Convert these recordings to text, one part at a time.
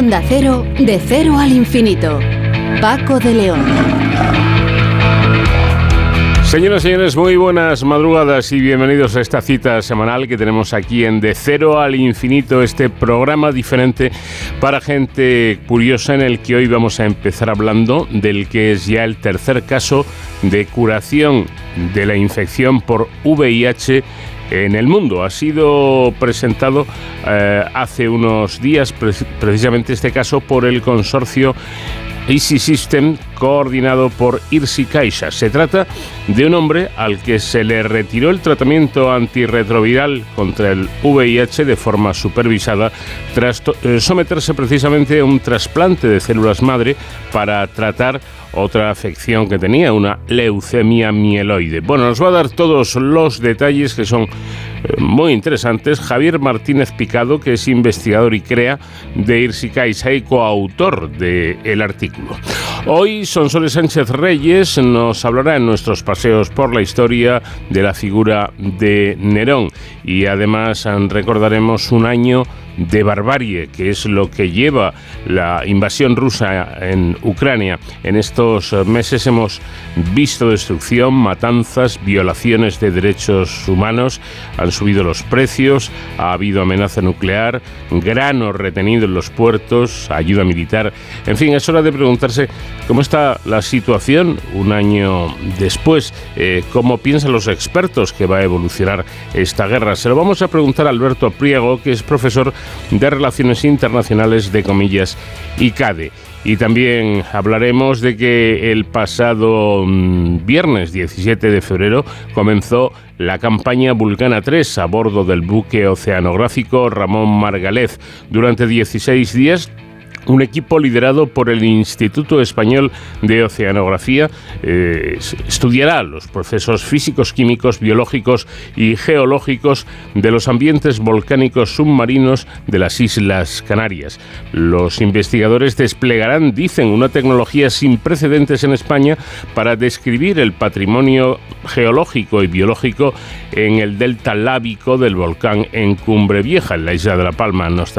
Onda Cero, de cero al infinito. Paco de León. Señoras y señores, muy buenas madrugadas y bienvenidos a esta cita semanal que tenemos aquí en De Cero al Infinito, este programa diferente para gente curiosa en el que hoy vamos a empezar hablando del que es ya el tercer caso de curación de la infección por VIH en el mundo. Ha sido presentado eh, hace unos días precisamente este caso por el consorcio Easy System coordinado por Irsi Caixa. Se trata de un hombre al que se le retiró el tratamiento antirretroviral contra el VIH de forma supervisada tras eh, someterse precisamente a un trasplante de células madre para tratar otra afección que tenía, una leucemia mieloide. Bueno, nos va a dar todos los detalles que son muy interesantes. Javier Martínez Picado, que es investigador y crea de Irsi Caixa y coautor del artículo. Hoy Sonsoles Sánchez Reyes nos hablará en nuestros paseos por la historia de la figura de Nerón y además recordaremos un año de barbarie, que es lo que lleva la invasión rusa en Ucrania. En estos meses hemos visto destrucción, matanzas, violaciones de derechos humanos, han subido los precios, ha habido amenaza nuclear, grano retenido en los puertos, ayuda militar. En fin, es hora de preguntarse cómo está la situación un año después, eh, cómo piensan los expertos que va a evolucionar esta guerra. Se lo vamos a preguntar a Alberto Priego, que es profesor de Relaciones Internacionales de Comillas y CADE. Y también hablaremos de que el pasado mm, viernes 17 de febrero comenzó la campaña Vulcana 3 a bordo del buque oceanográfico Ramón Margalef. Durante 16 días un equipo liderado por el Instituto Español de Oceanografía eh, estudiará los procesos físicos, químicos, biológicos y geológicos de los ambientes volcánicos submarinos de las Islas Canarias. Los investigadores desplegarán, dicen, una tecnología sin precedentes en España para describir el patrimonio geológico y biológico en el delta lábico del volcán en Cumbre Vieja, en la isla de La Palma. Nos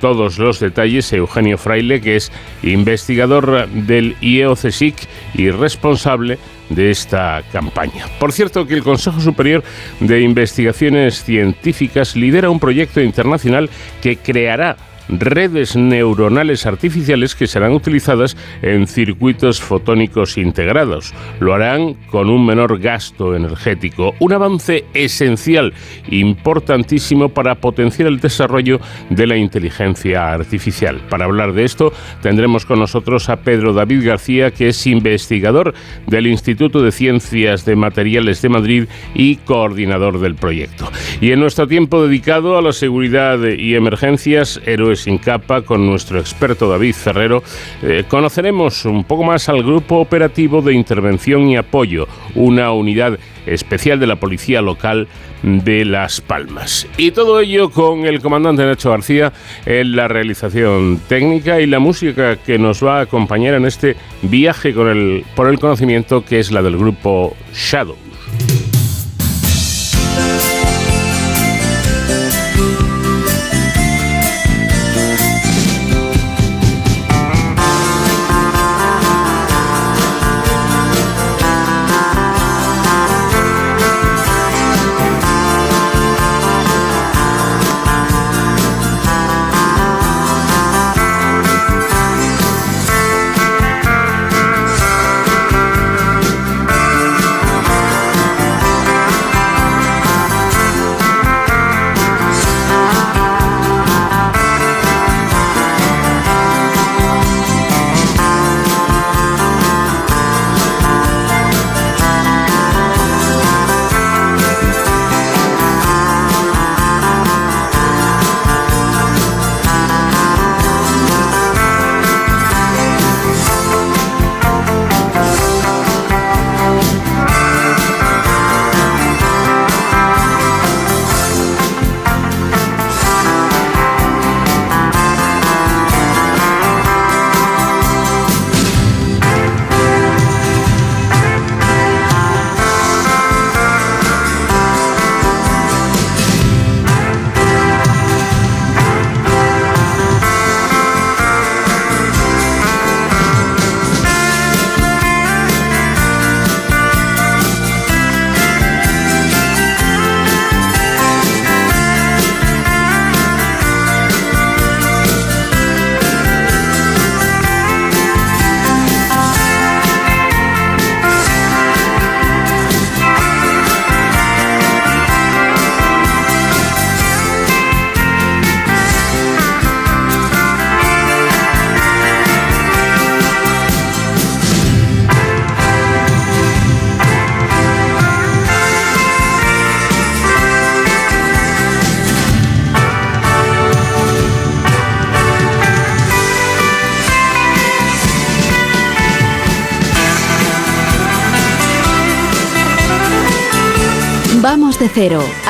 todos los detalles Eugenio Fraile, que es investigador del IEOCSIC y responsable de esta campaña. Por cierto, que el Consejo Superior de Investigaciones Científicas lidera un proyecto internacional que creará redes neuronales artificiales que serán utilizadas en circuitos fotónicos integrados. Lo harán con un menor gasto energético, un avance esencial, importantísimo para potenciar el desarrollo de la inteligencia artificial. Para hablar de esto tendremos con nosotros a Pedro David García, que es investigador del Instituto de Ciencias de Materiales de Madrid y coordinador del proyecto. Y en nuestro tiempo dedicado a la seguridad y emergencias, héroes sin capa con nuestro experto David Ferrero, eh, conoceremos un poco más al Grupo Operativo de Intervención y Apoyo, una unidad especial de la Policía Local de Las Palmas. Y todo ello con el comandante Nacho García en la realización técnica y la música que nos va a acompañar en este viaje con el, por el conocimiento que es la del grupo Shadow.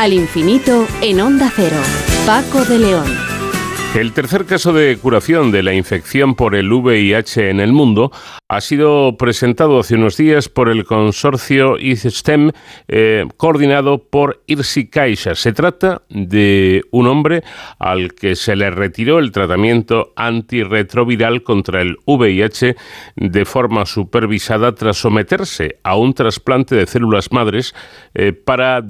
Al infinito en Onda Cero. Paco de León. El tercer caso de curación de la infección por el VIH en el mundo ha sido presentado hace unos días por el consorcio ICSTEM eh, coordinado por Irsi Caixa. Se trata de un hombre al que se le retiró el tratamiento antirretroviral contra el VIH de forma supervisada tras someterse a un trasplante de células madres eh, para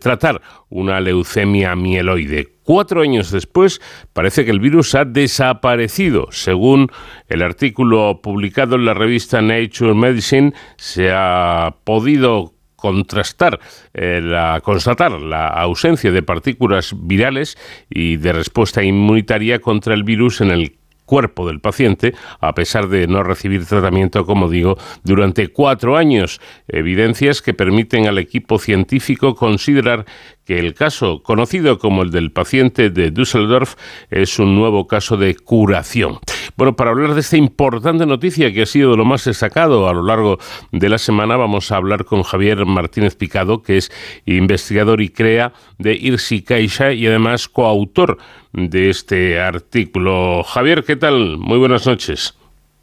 tratar una leucemia mieloide. Cuatro años después, parece que el virus ha desaparecido. Según el artículo publicado en la revista Nature Medicine, se ha podido contrastar, eh, la, constatar la ausencia de partículas virales y de respuesta inmunitaria contra el virus en el cuerpo del paciente, a pesar de no recibir tratamiento, como digo, durante cuatro años. Evidencias que permiten al equipo científico considerar que el caso, conocido como el del paciente de Düsseldorf, es un nuevo caso de curación. Bueno, para hablar de esta importante noticia que ha sido lo más destacado a lo largo de la semana, vamos a hablar con Javier Martínez Picado, que es investigador y crea de Irsi Caixa y además coautor de este artículo. Javier, ¿qué tal? Muy buenas noches.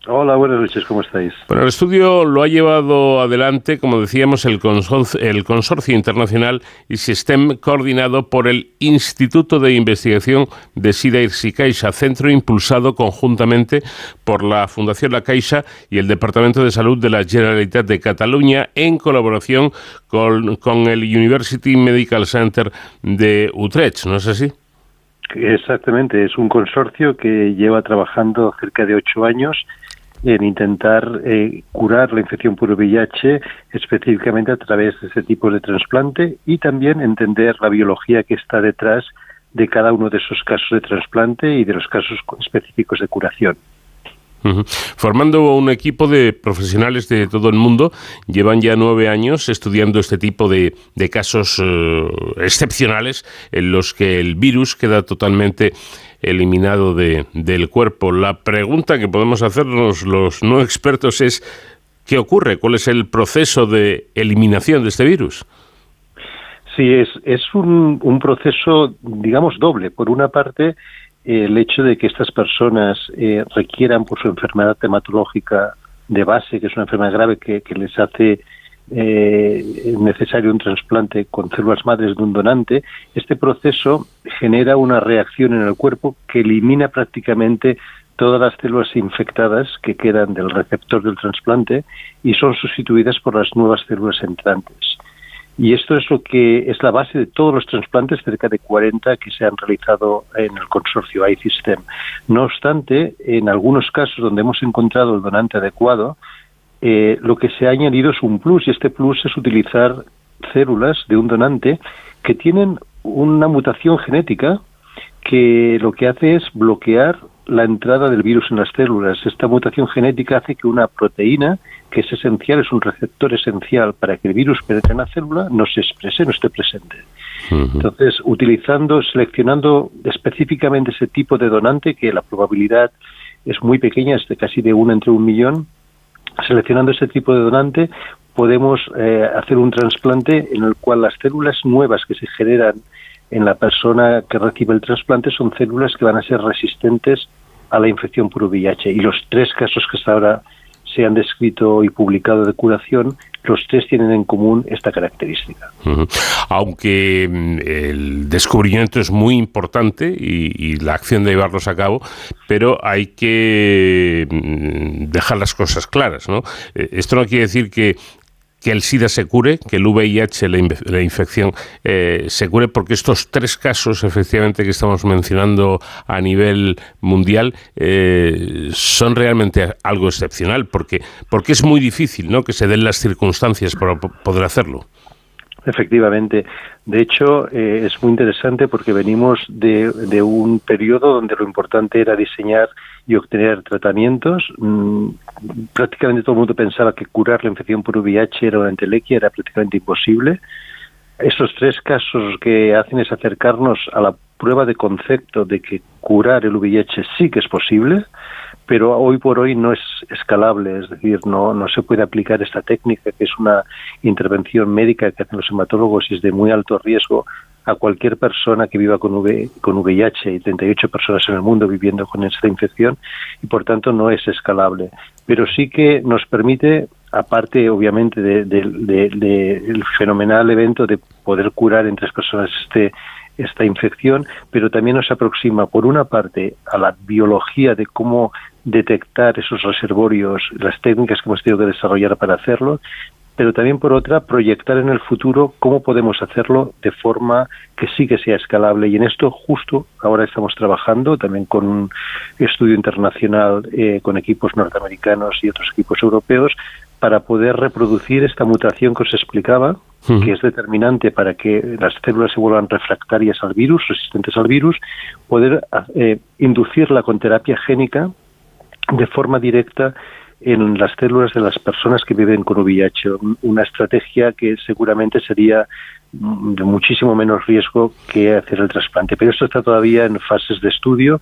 Hola, buenas noches, ¿cómo estáis? Bueno, el estudio lo ha llevado adelante, como decíamos, el consorcio, el consorcio internacional y SISTEM coordinado por el Instituto de Investigación de SIDA y Caixa, centro impulsado conjuntamente por la Fundación La Caixa y el Departamento de Salud de la Generalitat de Cataluña en colaboración con, con el University Medical Center de Utrecht, ¿no es así? Exactamente, es un consorcio que lleva trabajando cerca de ocho años en intentar eh, curar la infección por VIH específicamente a través de ese tipo de trasplante y también entender la biología que está detrás de cada uno de esos casos de trasplante y de los casos específicos de curación. Formando un equipo de profesionales de todo el mundo, llevan ya nueve años estudiando este tipo de, casos eh, excepcionales en los que el virus queda totalmente eliminado de, del cuerpo. La pregunta que podemos hacernos los no expertos es, ¿qué ocurre? ¿Cuál es el proceso de eliminación de este virus? Sí, es, es un, un proceso, digamos, doble. Por una parte, el hecho de que estas personas eh, requieran por su enfermedad hematológica de base, que es una enfermedad grave que, que les hace eh, necesario un trasplante con células madres de un donante, este proceso genera una reacción en el cuerpo que elimina prácticamente todas las células infectadas que quedan del receptor del trasplante y son sustituidas por las nuevas células entrantes. Y esto es lo que es la base de todos los trasplantes, cerca de 40 que se han realizado en el consorcio iSystem. No obstante, en algunos casos donde hemos encontrado el donante adecuado, eh, lo que se ha añadido es un plus y este plus es utilizar células de un donante que tienen una mutación genética que lo que hace es bloquear la entrada del virus en las células. Esta mutación genética hace que una proteína, que es esencial, es un receptor esencial para que el virus penetre en la célula, no se exprese, no esté presente. Entonces, utilizando, seleccionando específicamente ese tipo de donante, que la probabilidad es muy pequeña, es de casi de uno entre un millón, seleccionando este tipo de donante podemos eh, hacer un trasplante en el cual las células nuevas que se generan en la persona que recibe el trasplante son células que van a ser resistentes a la infección por VIH. Y los tres casos que hasta ahora se han descrito y publicado de curación, los tres tienen en común esta característica. Aunque mm, el descubrimiento es muy importante y, la acción de llevarlos a cabo, pero hay que mm, dejar las cosas claras. ¿no? Eh, esto no quiere decir que, que el SIDA se cure, que el VIH, la, infección, eh, se cure, porque estos tres casos, efectivamente, que estamos mencionando a nivel mundial, eh, son realmente algo excepcional, porque, porque es muy difícil ¿no? que se den las circunstancias para poder hacerlo. Efectivamente. De hecho, eh, es muy interesante porque venimos de, de, un periodo donde lo importante era diseñar y obtener tratamientos. Mm, prácticamente todo el mundo pensaba que curar la infección por VIH era una entelequia, era prácticamente imposible. Estos tres casos que hacen es acercarnos a la prueba de concepto de que curar el VIH sí que es posible, pero hoy por hoy no es escalable, es decir, no, no se puede aplicar esta técnica, que es una intervención médica que hacen los hematólogos y es de muy alto riesgo a cualquier persona que viva con, v, con VIH y 38 personas en el mundo viviendo con esta infección y por tanto no es escalable. Pero sí que nos permite, aparte obviamente del de, fenomenal evento de poder curar en tres personas este esta infección, pero también nos aproxima, por una parte, a la biología de cómo detectar esos reservorios, las técnicas que hemos tenido que desarrollar para hacerlo, pero también por otra proyectar en el futuro cómo podemos hacerlo de forma que sí que sea escalable. Y en esto justo ahora estamos trabajando también con un estudio internacional eh, con equipos norteamericanos y otros equipos europeos para poder reproducir esta mutación que os explicaba que es determinante para que las células se vuelvan refractarias al virus, resistentes al virus, poder eh, inducirla con terapia génica de forma directa en las células de las personas que viven con VIH, una estrategia que seguramente sería de muchísimo menos riesgo que hacer el trasplante. Pero esto está todavía en fases de estudio,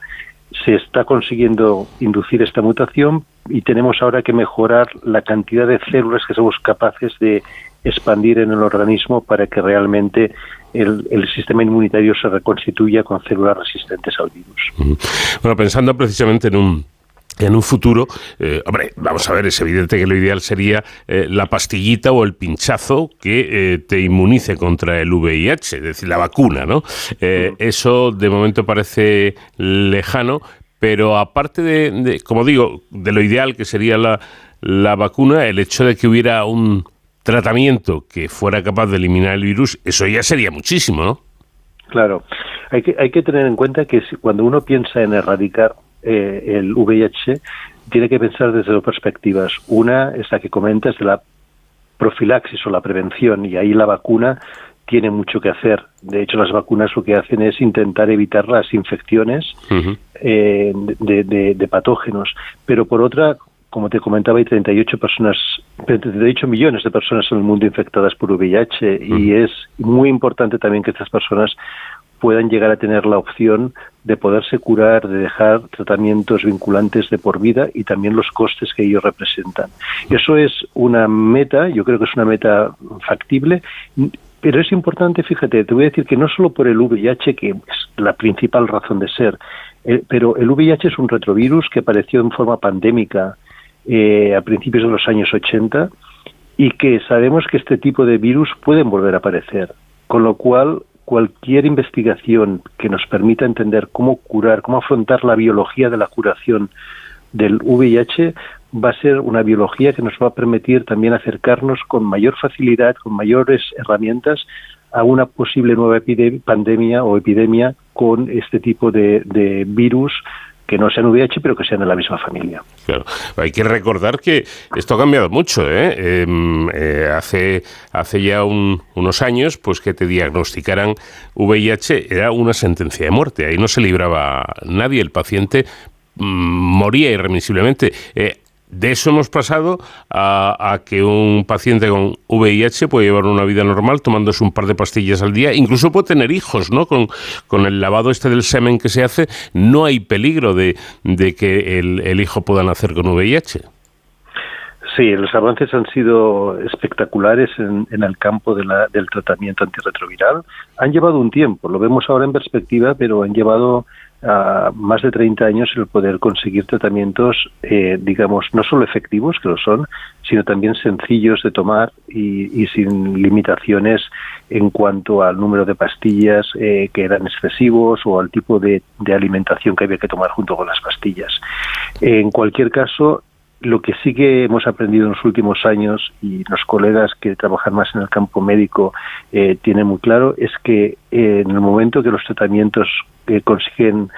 se está consiguiendo inducir esta mutación y tenemos ahora que mejorar la cantidad de células que somos capaces de expandir en el organismo para que realmente el, sistema inmunitario se reconstituya con células resistentes al virus. Bueno, pensando precisamente en un en un futuro, eh, hombre, vamos a ver, es evidente que lo ideal sería eh, la pastillita o el pinchazo que eh, te inmunice contra el VIH, es decir, la vacuna, ¿no? Eso de momento parece lejano, pero aparte de, como digo, de lo ideal que sería la, la vacuna, el hecho de que hubiera un tratamiento que fuera capaz de eliminar el virus, eso ya sería muchísimo, ¿no? Claro, hay que, hay que tener en cuenta que cuando uno piensa en erradicar eh, el VIH, tiene que pensar desde dos perspectivas. Una es la que comentas de la profilaxis o la prevención, y ahí la vacuna tiene mucho que hacer. De hecho, las vacunas lo que hacen es intentar evitar las infecciones eh, de, patógenos. Pero por otra, como te comentaba, hay 38 personas, 38 millones de personas en el mundo infectadas por VIH y es muy importante también que estas personas puedan llegar a tener la opción de poderse curar, de dejar tratamientos vinculantes de por vida y también los costes que ellos representan. Eso es una meta, yo creo que es una meta factible, pero es importante, fíjate, te voy a decir que no solo por el VIH, que es la principal razón de ser, eh, pero el VIH es un retrovirus que apareció en forma pandémica eh, a principios de los años 80 y que sabemos que este tipo de virus pueden volver a aparecer. Con lo cual, cualquier investigación que nos permita entender cómo curar, cómo afrontar la biología de la curación del VIH va a ser una biología que nos va a permitir también acercarnos con mayor facilidad, con mayores herramientas a una posible nueva pandemia o epidemia con este tipo de virus que no sean VIH, pero que sean de la misma familia. Claro. Hay que recordar que esto ha cambiado mucho. ¿eh? Em, eh, hace, hace ya unos años, pues que te diagnosticaran VIH era una sentencia de muerte. Ahí no se libraba nadie. El paciente mm, moría irremisiblemente. Eh, de eso hemos pasado a, que un paciente con VIH puede llevar una vida normal tomándose un par de pastillas al día, incluso puede tener hijos, ¿no? Con, con el lavado este del semen que se hace, no hay peligro de, de que el, el hijo pueda nacer con VIH. Sí, los avances han sido espectaculares en, en el campo de la, del tratamiento antirretroviral. Han llevado un tiempo, lo vemos ahora en perspectiva, pero han llevado más de 30 años el poder conseguir tratamientos, eh, digamos, no solo efectivos, que lo son, sino también sencillos de tomar y, sin limitaciones en cuanto al número de pastillas eh, que eran excesivos o al tipo de, alimentación que había que tomar junto con las pastillas. En cualquier caso, lo que sí que hemos aprendido en los últimos años y los colegas que trabajan más en el campo médico eh, tienen muy claro es que en el momento que los tratamientos que consiguen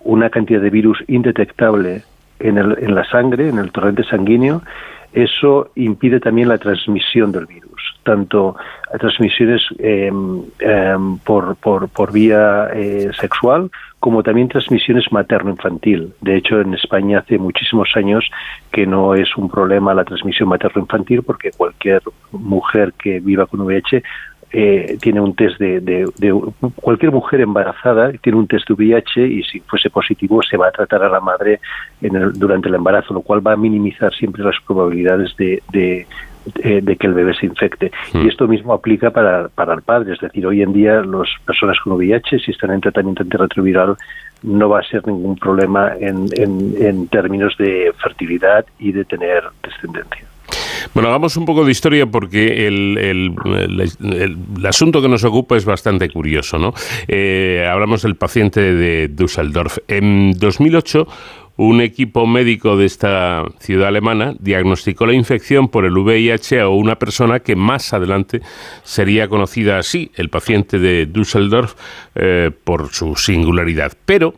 una cantidad de virus indetectable en, el, en la sangre, en el torrente sanguíneo, eso impide también la transmisión del virus, tanto transmisiones em, em, por, por, por, vía eh, sexual como también transmisiones materno-infantil. De hecho, en España hace muchísimos años que no es un problema la transmisión materno-infantil porque cualquier mujer que viva con VIH eh, tiene un test de, cualquier mujer embarazada tiene un test de VIH y si fuese positivo se va a tratar a la madre durante el embarazo, lo cual va a minimizar siempre las probabilidades de, de, que el bebé se infecte. Y hmm. esto mismo aplica para, para el padre, es decir, hoy en día las personas con VIH, si están en tratamiento antirretroviral, no va a ser ningún problema en, en términos de fertilidad y de tener descendencia. Bueno, hagamos un poco de historia porque el, el, asunto que nos ocupa es bastante curioso, ¿no? Eh, hablamos del paciente de Düsseldorf. En 2008 un equipo médico de esta ciudad alemana diagnosticó la infección por el VIH a una persona que más adelante sería conocida así, el paciente de Düsseldorf, eh, por su singularidad. Pero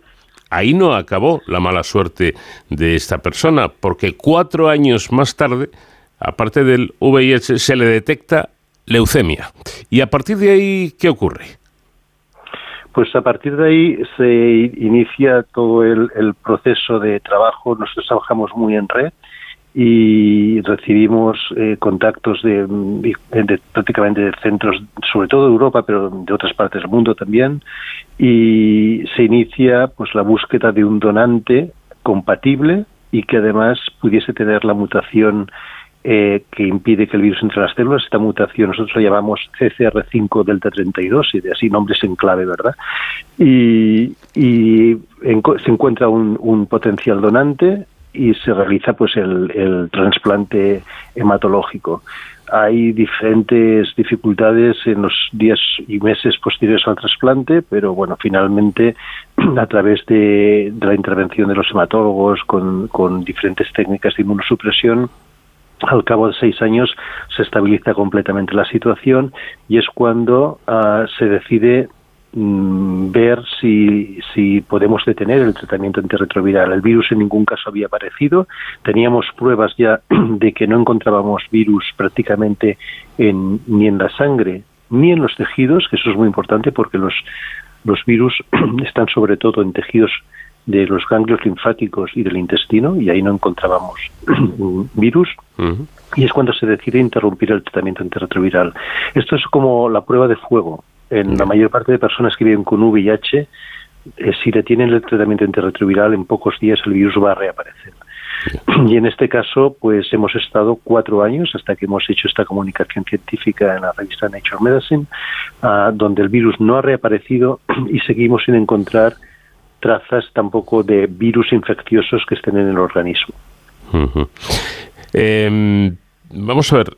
ahí no acabó la mala suerte de esta persona, porque cuatro años más tarde aparte del VIH, se le detecta leucemia. ¿Y a partir de ahí qué ocurre? Pues a partir de ahí se inicia todo el, proceso de trabajo. Nosotros trabajamos muy en red y recibimos eh, contactos de, de, prácticamente de centros, sobre todo de Europa, pero de otras partes del mundo también, y se inicia pues la búsqueda de un donante compatible y que además pudiese tener la mutación eh, que impide que el virus entre las células. Esta mutación nosotros la llamamos CCR5 delta 32 y de así nombres en clave, ¿verdad? Y, se encuentra un, potencial donante y se realiza pues el, trasplante hematológico. Hay diferentes dificultades en los días y meses posteriores al trasplante, pero bueno, finalmente a través de, la intervención de los hematólogos con diferentes técnicas de inmunosupresión, al cabo de seis años se estabiliza completamente la situación y es cuando ah, se decide mm, ver si, si podemos detener el tratamiento antirretroviral. El virus en ningún caso había aparecido. Teníamos pruebas ya de que no encontrábamos virus prácticamente en, ni en la sangre ni en los tejidos, que eso es muy importante porque los, los virus están sobre todo en tejidos de los ganglios linfáticos y del intestino y ahí no encontrábamos virus y es cuando se decide interrumpir el tratamiento antirretroviral. Esto es como la prueba de fuego. En la mayor parte de personas que viven con VIH, eh, si detienen el tratamiento antirretroviral, en pocos días el virus va a reaparecer. Y en este caso, pues hemos estado cuatro años hasta que hemos hecho esta comunicación científica en la revista Nature Medicine, ah, donde el virus no ha reaparecido y seguimos sin encontrar trazas tampoco de virus infecciosos que estén en el organismo. Em, vamos a ver,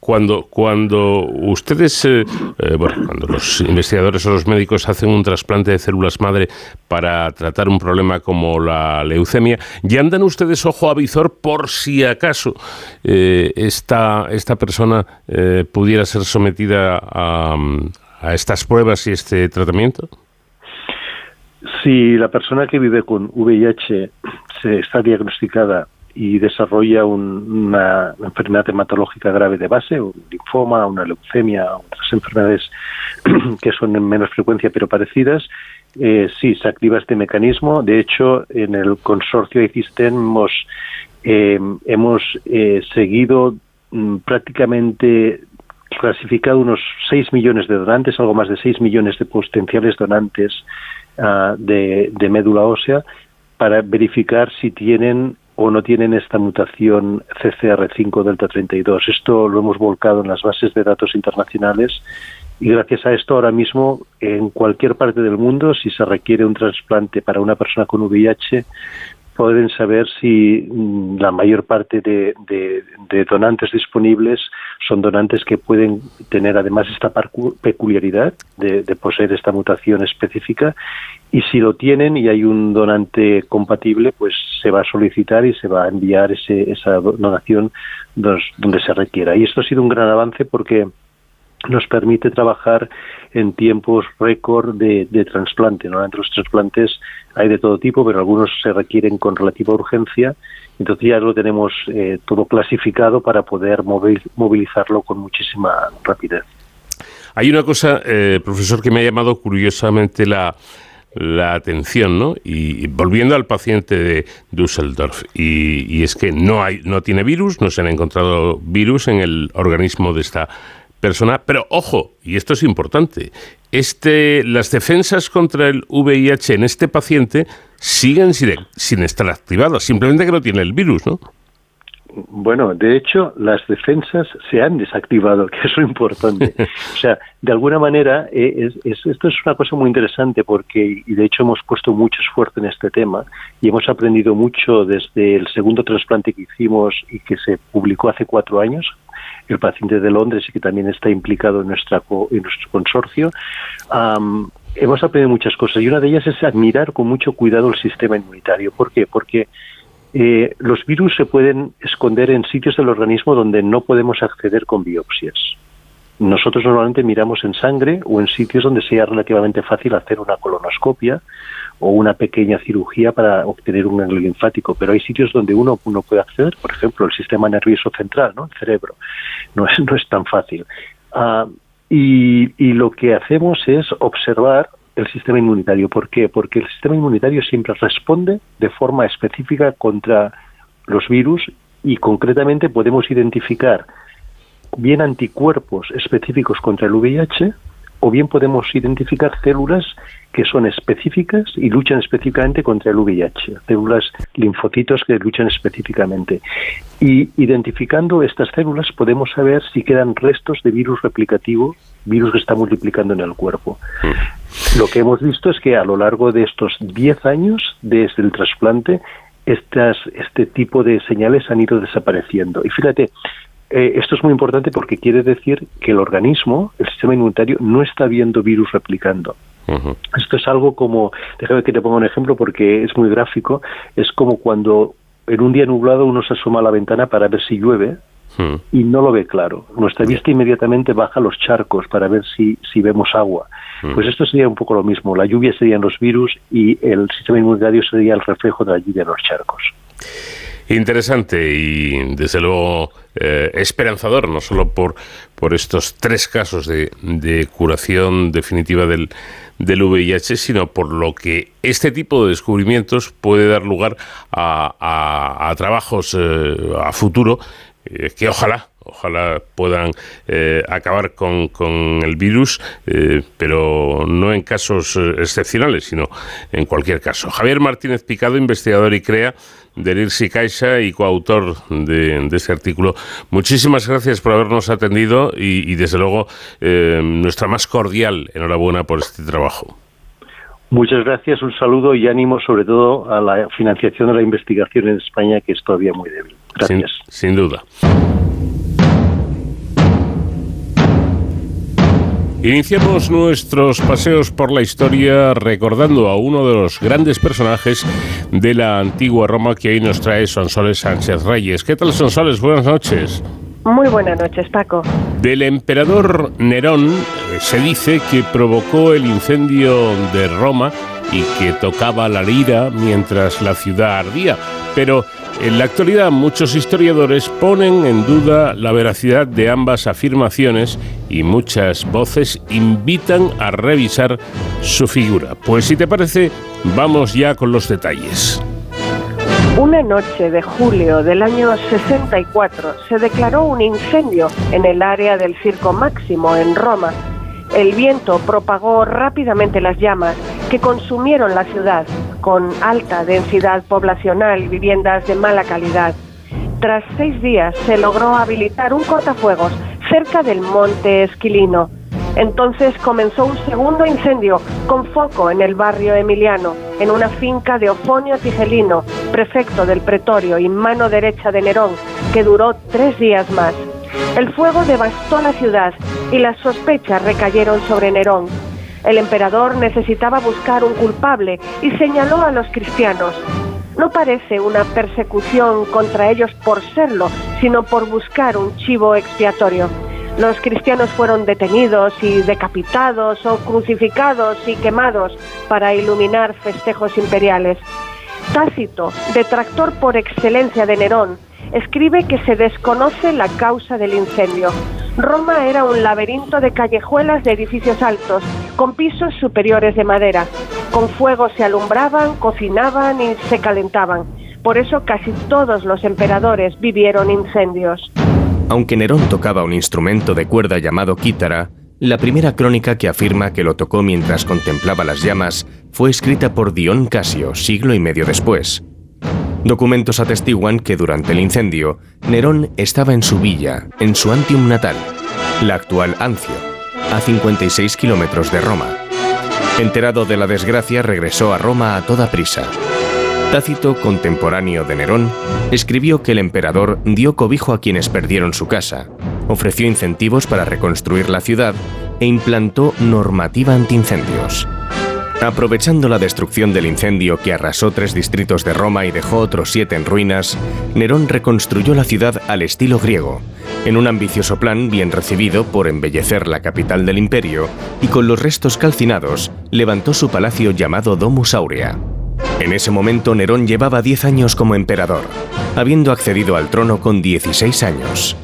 cuando, cuando ustedes, eh, eh, bueno, cuando los investigadores o los médicos hacen un trasplante de células madre para tratar un problema como la leucemia, ¿ya andan ustedes ojo a visor por si acaso eh, esta, esta persona pudiera ser sometida a, a estas pruebas y este tratamiento? Si la persona que vive con VIH se está diagnosticada y desarrolla una enfermedad hematológica grave de base, un linfoma, una leucemia, otras enfermedades que son en menos frecuencia pero parecidas, eh, sí, se activa este mecanismo. De hecho, en el consorcio ICISTEN hemos, eh, hemos eh, seguido mm, prácticamente clasificado unos 6 millones de donantes, algo más de 6 millones de potenciales donantes Ah, de, médula ósea para verificar si tienen o no tienen esta mutación CCR5 delta 32. Esto lo hemos volcado en las bases de datos internacionales y gracias a esto ahora mismo en cualquier parte del mundo si se requiere un trasplante para una persona con VIH pueden saber si mm, la mayor parte de, donantes disponibles son donantes que pueden tener además esta peculiaridad de, poseer esta mutación específica y si lo tienen y hay un donante compatible, pues se va a solicitar y se va a enviar ese, esa donación donde se requiera. Y esto ha sido un gran avance porque nos permite trabajar en tiempos récord de, de trasplante. Normalmente los trasplantes hay de todo tipo, pero algunos se requieren con relativa urgencia. Entonces ya lo tenemos eh, todo clasificado para poder movilizarlo con muchísima rapidez. Hay una cosa, eh, profesor, que me ha llamado curiosamente la, la atención, ¿no? Y, volviendo al paciente de Düsseldorf, y, y, es que no hay, no tiene virus, no se han encontrado virus en el organismo de esta persona. Pero ojo, y esto es importante, este, las defensas contra el VIH en este paciente siguen sin, estar activadas, simplemente que no tiene el virus, ¿no? Bueno, de hecho, las defensas se han desactivado, que es lo importante. o sea, de alguna manera, eh, esto es una cosa muy interesante porque, y de hecho hemos puesto mucho esfuerzo en este tema y hemos aprendido mucho desde el segundo trasplante que hicimos y que se publicó hace cuatro años, el paciente de Londres y que también está implicado en, nuestra en nuestro consorcio. hemos aprendido muchas cosas y una de ellas es admirar con mucho cuidado el sistema inmunitario. ¿Por qué? Porque eh, los virus se pueden esconder en sitios del organismo donde no podemos acceder con biopsias. Nosotros normalmente miramos en sangre o en sitios donde sea relativamente fácil hacer una colonoscopia o una pequeña cirugía para obtener un ganglio linfático, pero hay sitios donde uno no puede acceder, por ejemplo, el sistema nervioso central, ¿no? el cerebro. No es, no es tan fácil. Y, y lo que hacemos es observar el sistema inmunitario. ¿Por qué? Porque el sistema inmunitario siempre responde de forma específica contra los virus y concretamente podemos identificar bien anticuerpos específicos contra el VIH o bien podemos identificar células que son específicas y luchan específicamente contra el VIH, células linfocitos que luchan específicamente. Y identificando estas células podemos saber si quedan restos de virus replicativo, virus que está multiplicando en el cuerpo. Mm. Lo que hemos visto es que a lo largo de estos 10 años desde el trasplante, estas, este tipo de señales han ido desapareciendo. Y fíjate, eh, esto es muy importante porque quiere decir que el organismo, el sistema inmunitario, no está viendo virus replicando. Esto es algo como, déjame que te ponga un ejemplo porque es muy gráfico, es como cuando en un día nublado uno se asoma a la ventana para ver si llueve y no lo ve claro. Nuestra vista inmediatamente baja los charcos para ver si, si vemos agua. Pues esto sería un poco lo mismo. La lluvia serían los virus y el sistema inmunitario sería el reflejo de la lluvia en los charcos. Interesante y desde luego eh, esperanzador, no solo por, por estos tres casos de, de curación definitiva del, del VIH, sino por lo que este tipo de descubrimientos puede dar lugar a, a, trabajos eh, a futuro eh, que ojalá ojalá puedan eh, acabar con, con, el virus, pero no en casos excepcionales, sino en cualquier caso. Javier Martínez Picado, investigador y crea del IRSI Caixa y coautor de, de, este artículo. Muchísimas gracias por habernos atendido y, desde luego, eh, nuestra más cordial enhorabuena por este trabajo. Muchas gracias, un saludo y ánimo sobre todo a la financiación de la investigación en España, que es todavía muy débil. Gracias. sin duda. Iniciamos nuestros paseos por la historia recordando a uno de los grandes personajes de la antigua Roma que hoy nos trae Sonsoles Sánchez Reyes. ¿Qué tal Sonsoles? Buenas noches. Muy buenas noches, Paco. Del emperador Nerón eh, se dice que provocó el incendio de Roma y que tocaba la lira mientras la ciudad ardía. Pero en la actualidad muchos historiadores ponen en duda la veracidad de ambas afirmaciones y muchas voces invitan a revisar su figura. Pues si te parece, vamos ya con los detalles. Una noche de julio del año 64 se declaró un incendio en el área del Circo Máximo en Roma. El viento propagó rápidamente las llamas consumieron la ciudad con alta densidad poblacional y viviendas de mala calidad. Tras seis días se logró habilitar un cortafuegos cerca del monte Esquilino. Entonces comenzó un segundo incendio con foco en el barrio Emiliano, en una finca de Ofonio Tigelino, prefecto del pretorio y mano derecha de Nerón, que duró tres días más. El fuego devastó la ciudad y las sospechas recayeron sobre Nerón, el emperador necesitaba buscar un culpable y señaló a los cristianos. No parece una persecución contra ellos por serlo, sino por buscar un chivo expiatorio. Los cristianos fueron detenidos y decapitados o crucificados y quemados para iluminar festejos imperiales. Tácito, detractor por excelencia de Nerón, escribe que se desconoce la causa del incendio. Roma era un laberinto de callejuelas de edificios altos, con pisos superiores de madera. Con fuego se alumbraban, cocinaban y se calentaban. Por eso casi todos los emperadores vivieron incendios. Aunque Nerón tocaba un instrumento de cuerda llamado quítara, la primera crónica que afirma que lo tocó mientras contemplaba las llamas fue escrita por Dion Casio, siglo y medio después. Documentos atestiguan que durante el incendio, Nerón estaba en su villa, en su Antium natal, la actual Ancio, a 56 kilómetros de Roma. Enterado de la desgracia, regresó a Roma a toda prisa. Tácito, contemporáneo de Nerón, escribió que el emperador dio cobijo a quienes perdieron su casa, ofreció incentivos para reconstruir la ciudad e implantó normativa antiincendios. Aprovechando la destrucción del incendio que arrasó tres distritos de Roma y dejó otros siete en ruinas, Nerón reconstruyó la ciudad al estilo griego, en un ambicioso plan bien recibido por embellecer la capital del imperio, y con los restos calcinados levantó su palacio llamado Domus Aurea. En ese momento Nerón llevaba 10 años como emperador, habiendo accedido al trono con 16 años.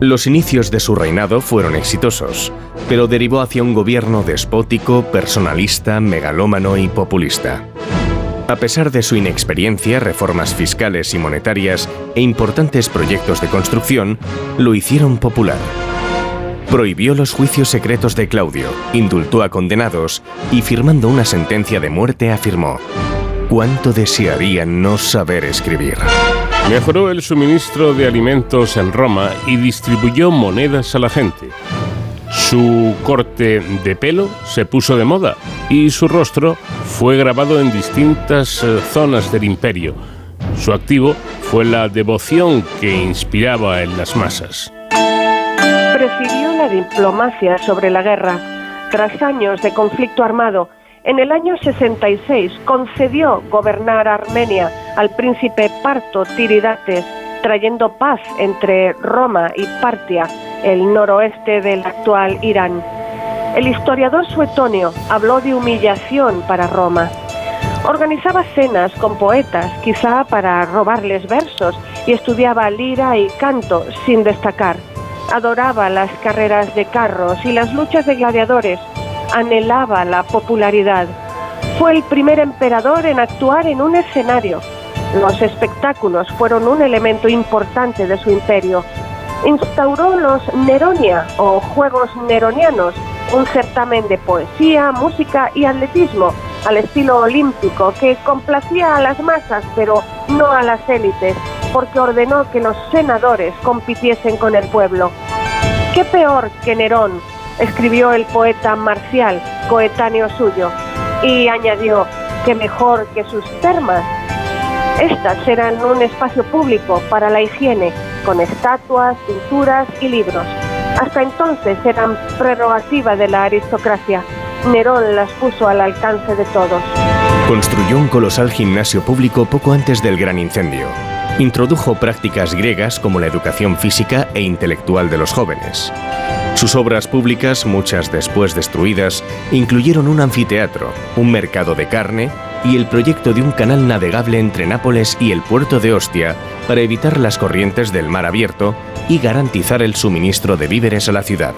Los inicios de su reinado fueron exitosos, pero derivó hacia un gobierno despótico, personalista, megalómano y populista. A pesar de su inexperiencia, reformas fiscales y monetarias e importantes proyectos de construcción, lo hicieron popular. Prohibió los juicios secretos de Claudio, indultó a condenados y firmando una sentencia de muerte afirmó, ¿cuánto desearía no saber escribir? Mejoró el suministro de alimentos en Roma y distribuyó monedas a la gente. Su corte de pelo se puso de moda y su rostro fue grabado en distintas eh, zonas del imperio. Su activo fue la devoción que inspiraba en las masas. Prefirió la diplomacia sobre la guerra. Tras años de conflicto armado, en el año 66 concedió gobernar Armenia al príncipe parto Tiridates, trayendo paz entre Roma y Partia, el noroeste del actual Irán. El historiador Suetonio habló de humillación para Roma. Organizaba cenas con poetas, quizá para robarles versos, y estudiaba lira y canto sin destacar. Adoraba las carreras de carros y las luchas de gladiadores. Anhelaba la popularidad. Fue el primer emperador en actuar en un escenario. Los espectáculos fueron un elemento importante de su imperio. Instauró los Neronia o Juegos Neronianos, un certamen de poesía, música y atletismo al estilo olímpico que complacía a las masas pero no a las élites, porque ordenó que los senadores compitiesen con el pueblo. ¿Qué peor que Nerón? Escribió el poeta Marcial, coetáneo suyo, y añadió que mejor que sus termas. Estas eran un espacio público para la higiene, con estatuas, pinturas y libros. Hasta entonces eran prerrogativa de la aristocracia. Nerón las puso al alcance de todos. Construyó un colosal gimnasio público poco antes del gran incendio. Introdujo prácticas griegas como la educación física e intelectual de los jóvenes. Sus obras públicas, muchas después destruidas, incluyeron un anfiteatro, un mercado de carne y el proyecto de un canal navegable entre Nápoles y el puerto de Ostia para evitar las corrientes del mar abierto y garantizar el suministro de víveres a la ciudad.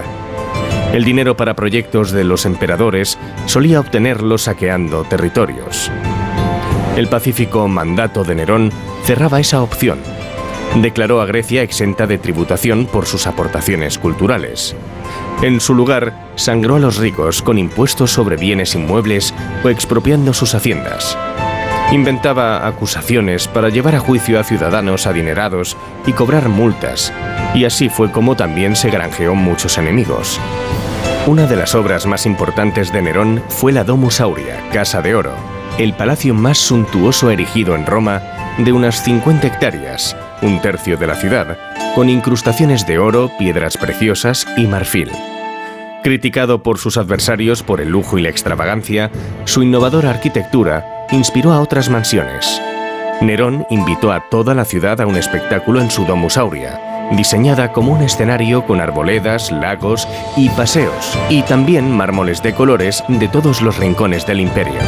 El dinero para proyectos de los emperadores solía obtenerlo saqueando territorios. El pacífico mandato de Nerón cerraba esa opción declaró a Grecia exenta de tributación por sus aportaciones culturales. En su lugar, sangró a los ricos con impuestos sobre bienes inmuebles o expropiando sus haciendas. Inventaba acusaciones para llevar a juicio a ciudadanos adinerados y cobrar multas, y así fue como también se granjeó muchos enemigos. Una de las obras más importantes de Nerón fue la Domus Aurea, Casa de Oro, el palacio más suntuoso erigido en Roma de unas 50 hectáreas, un tercio de la ciudad, con incrustaciones de oro, piedras preciosas y marfil. Criticado por sus adversarios por el lujo y la extravagancia, su innovadora arquitectura inspiró a otras mansiones. Nerón invitó a toda la ciudad a un espectáculo en su Domus Aurea, diseñada como un escenario con arboledas, lagos y paseos, y también mármoles de colores de todos los rincones del imperio.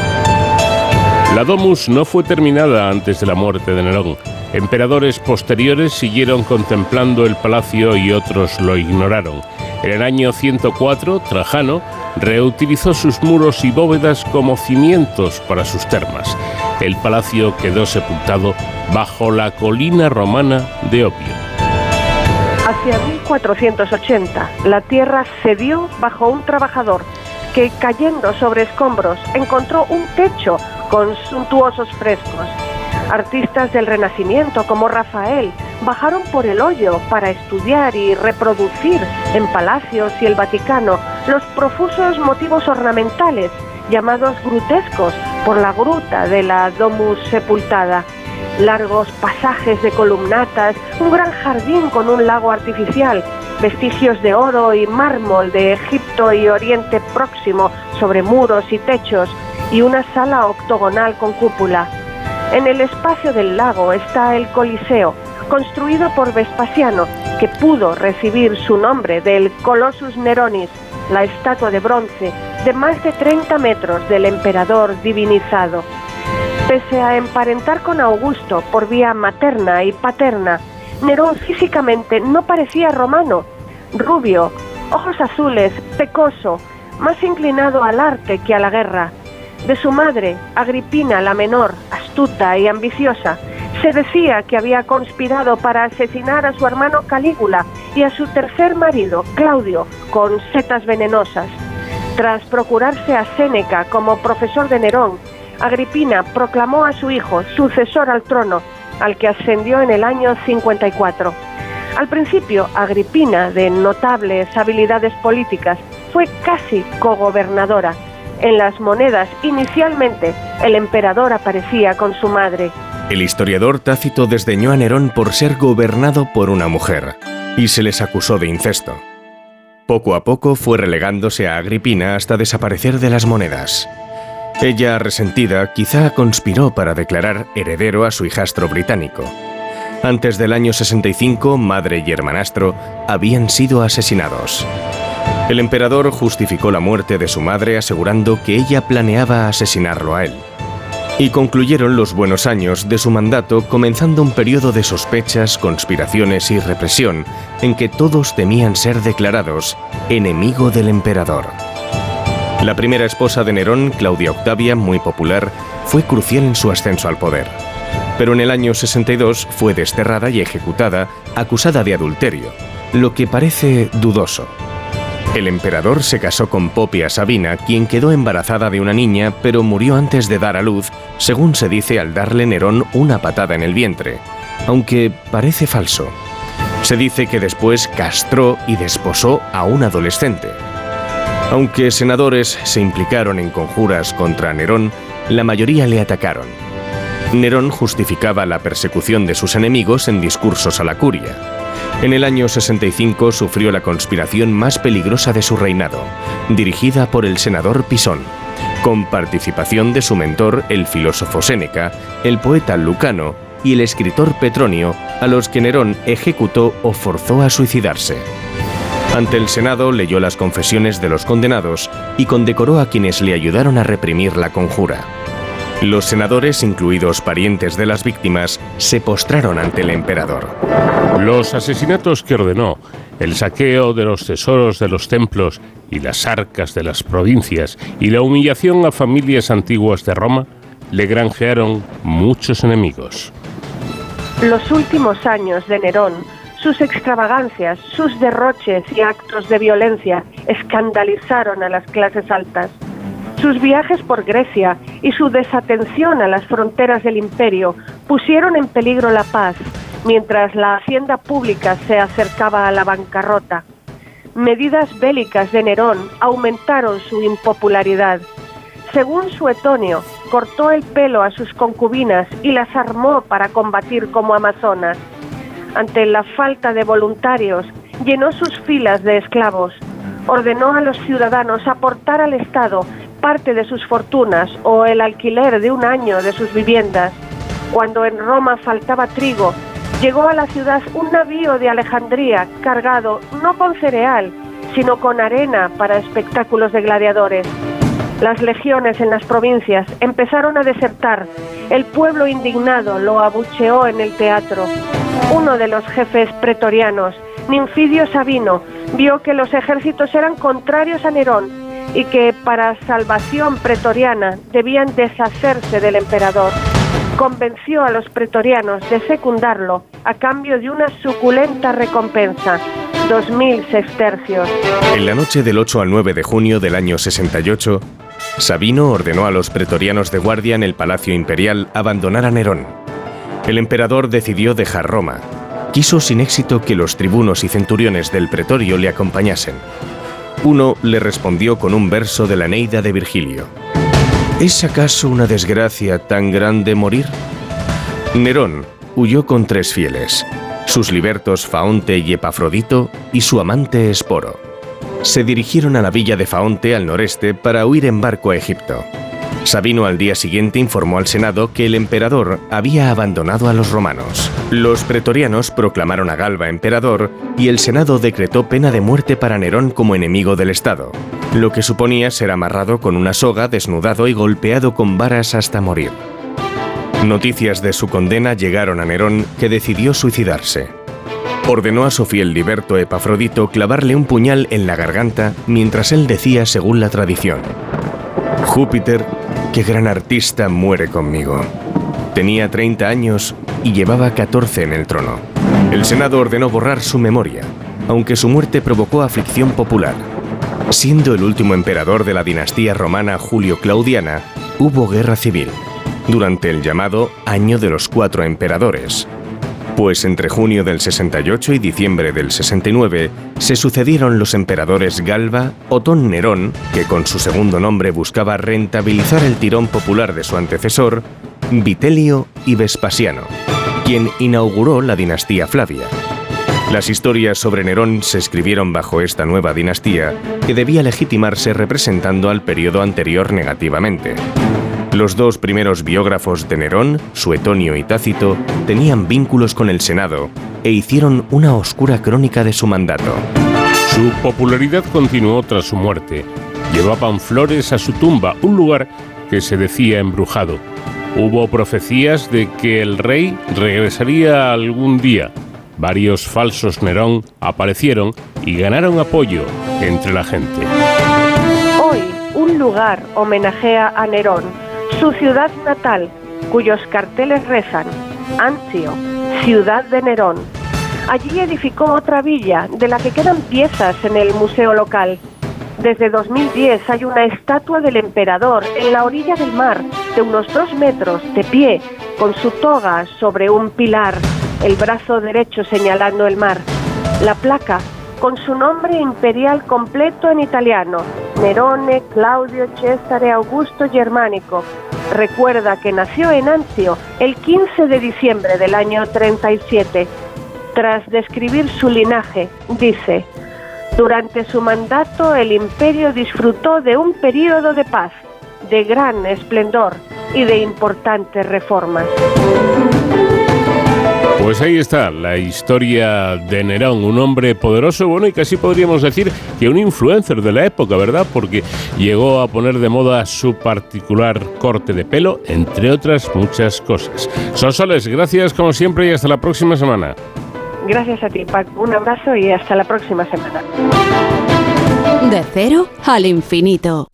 La Domus no fue terminada antes de la muerte de Nerón. Emperadores posteriores siguieron contemplando el palacio y otros lo ignoraron. En el año 104, Trajano reutilizó sus muros y bóvedas como cimientos para sus termas. El palacio quedó sepultado bajo la colina romana de Opio. Hacia 1480, la tierra cedió bajo un trabajador que, cayendo sobre escombros, encontró un techo con suntuosos frescos. Artistas del Renacimiento como Rafael bajaron por el hoyo para estudiar y reproducir en palacios y el Vaticano los profusos motivos ornamentales llamados grutescos por la gruta de la Domus Sepultada. Largos pasajes de columnatas, un gran jardín con un lago artificial, vestigios de oro y mármol de Egipto y Oriente Próximo sobre muros y techos y una sala octogonal con cúpula. En el espacio del lago está el Coliseo, construido por Vespasiano, que pudo recibir su nombre del Colossus Neronis, la estatua de bronce de más de 30 metros del emperador divinizado. Pese a emparentar con Augusto por vía materna y paterna, Nerón físicamente no parecía romano, rubio, ojos azules, pecoso, más inclinado al arte que a la guerra. De su madre, Agripina la menor, astuta y ambiciosa, se decía que había conspirado para asesinar a su hermano Calígula y a su tercer marido, Claudio, con setas venenosas. Tras procurarse a Séneca como profesor de Nerón, Agripina proclamó a su hijo sucesor al trono, al que ascendió en el año 54. Al principio, Agripina, de notables habilidades políticas, fue casi cogobernadora. En las monedas, inicialmente, el emperador aparecía con su madre. El historiador Tácito desdeñó a Nerón por ser gobernado por una mujer y se les acusó de incesto. Poco a poco fue relegándose a Agripina hasta desaparecer de las monedas. Ella, resentida, quizá conspiró para declarar heredero a su hijastro británico. Antes del año 65, madre y hermanastro habían sido asesinados. El emperador justificó la muerte de su madre asegurando que ella planeaba asesinarlo a él y concluyeron los buenos años de su mandato comenzando un periodo de sospechas, conspiraciones y represión en que todos temían ser declarados enemigo del emperador. La primera esposa de Nerón, Claudia Octavia, muy popular, fue crucial en su ascenso al poder. Pero en el año 62 fue desterrada y ejecutada acusada de adulterio, lo que parece dudoso. El emperador se casó con Popia Sabina, quien quedó embarazada de una niña, pero murió antes de dar a luz, según se dice al darle Nerón una patada en el vientre, aunque parece falso. Se dice que después castró y desposó a un adolescente. Aunque senadores se implicaron en conjuras contra Nerón, la mayoría le atacaron. Nerón justificaba la persecución de sus enemigos en discursos a la curia. En el año 65 sufrió la conspiración más peligrosa de su reinado, dirigida por el senador Pisón, con participación de su mentor, el filósofo Séneca, el poeta Lucano y el escritor Petronio, a los que Nerón ejecutó o forzó a suicidarse. Ante el Senado leyó las confesiones de los condenados y condecoró a quienes le ayudaron a reprimir la conjura. Los senadores, incluidos parientes de las víctimas, se postraron ante el emperador. Los asesinatos que ordenó, el saqueo de los tesoros de los templos y las arcas de las provincias y la humillación a familias antiguas de Roma le granjearon muchos enemigos. Los últimos años de Nerón, sus extravagancias, sus derroches y actos de violencia escandalizaron a las clases altas. Sus viajes por Grecia y su desatención a las fronteras del imperio pusieron en peligro la paz, mientras la hacienda pública se acercaba a la bancarrota. Medidas bélicas de Nerón aumentaron su impopularidad. Según Suetonio, cortó el pelo a sus concubinas y las armó para combatir como amazonas. Ante la falta de voluntarios, llenó sus filas de esclavos. Ordenó a los ciudadanos aportar al Estado parte de sus fortunas o el alquiler de un año de sus viviendas. Cuando en Roma faltaba trigo, llegó a la ciudad un navío de Alejandría cargado no con cereal, sino con arena para espectáculos de gladiadores. Las legiones en las provincias empezaron a desertar. El pueblo indignado lo abucheó en el teatro. Uno de los jefes pretorianos, Ninfidio Sabino, vio que los ejércitos eran contrarios a Nerón y que para salvación pretoriana debían deshacerse del emperador. convenció a los pretorianos de secundarlo a cambio de una suculenta recompensa, 2.000 sextercios. En la noche del 8 al 9 de junio del año 68, Sabino ordenó a los pretorianos de guardia en el Palacio Imperial abandonar a Nerón. El emperador decidió dejar Roma. Quiso sin éxito que los tribunos y centuriones del pretorio le acompañasen. Uno le respondió con un verso de la Neida de Virgilio. ¿Es acaso una desgracia tan grande morir? Nerón huyó con tres fieles, sus libertos Faonte y Epafrodito y su amante Esporo. Se dirigieron a la villa de Faonte al noreste para huir en barco a Egipto. Sabino al día siguiente informó al Senado que el emperador había abandonado a los romanos. Los pretorianos proclamaron a Galba emperador y el Senado decretó pena de muerte para Nerón como enemigo del Estado lo que suponía ser amarrado con una soga, desnudado y golpeado con varas hasta morir. Noticias de su condena llegaron a Nerón, que decidió suicidarse. Ordenó a su fiel liberto Epafrodito clavarle un puñal en la garganta mientras él decía según la tradición, Júpiter, qué gran artista muere conmigo. Tenía 30 años y llevaba 14 en el trono. El Senado ordenó borrar su memoria, aunque su muerte provocó aflicción popular. Siendo el último emperador de la dinastía romana Julio-Claudiana, hubo guerra civil, durante el llamado Año de los Cuatro Emperadores. Pues entre junio del 68 y diciembre del 69 se sucedieron los emperadores Galba, Otón Nerón, que con su segundo nombre buscaba rentabilizar el tirón popular de su antecesor, Vitelio y Vespasiano, quien inauguró la dinastía Flavia. Las historias sobre Nerón se escribieron bajo esta nueva dinastía que debía legitimarse representando al periodo anterior negativamente. Los dos primeros biógrafos de Nerón, Suetonio y Tácito, tenían vínculos con el Senado e hicieron una oscura crónica de su mandato. Su popularidad continuó tras su muerte. Llevaban flores a su tumba, un lugar que se decía embrujado. Hubo profecías de que el rey regresaría algún día varios falsos Nerón aparecieron y ganaron apoyo entre la gente. Hoy, un lugar homenajea a Nerón, su ciudad natal, cuyos carteles rezan, Anzio, ciudad de Nerón. Allí edificó otra villa, de la que quedan piezas en el museo local. Desde 2010 hay una estatua del emperador en la orilla del mar, de unos dos metros, de pie, con su toga sobre un pilar el brazo derecho señalando el mar. La placa, con su nombre imperial completo en italiano, Nerone Claudio Cesare Augusto Germánico, recuerda que nació en Anzio el 15 de diciembre del año 37. Tras describir su linaje, dice, durante su mandato el imperio disfrutó de un período de paz, de gran esplendor y de importantes reformas. Pues ahí está la historia de Nerón, un hombre poderoso, bueno, y casi podríamos decir que un influencer de la época, ¿verdad? Porque llegó a poner de moda su particular corte de pelo, entre otras muchas cosas. Sonsoles, gracias como siempre y hasta la próxima semana. Gracias a ti, Pac. Un abrazo y hasta la próxima semana. De cero al infinito.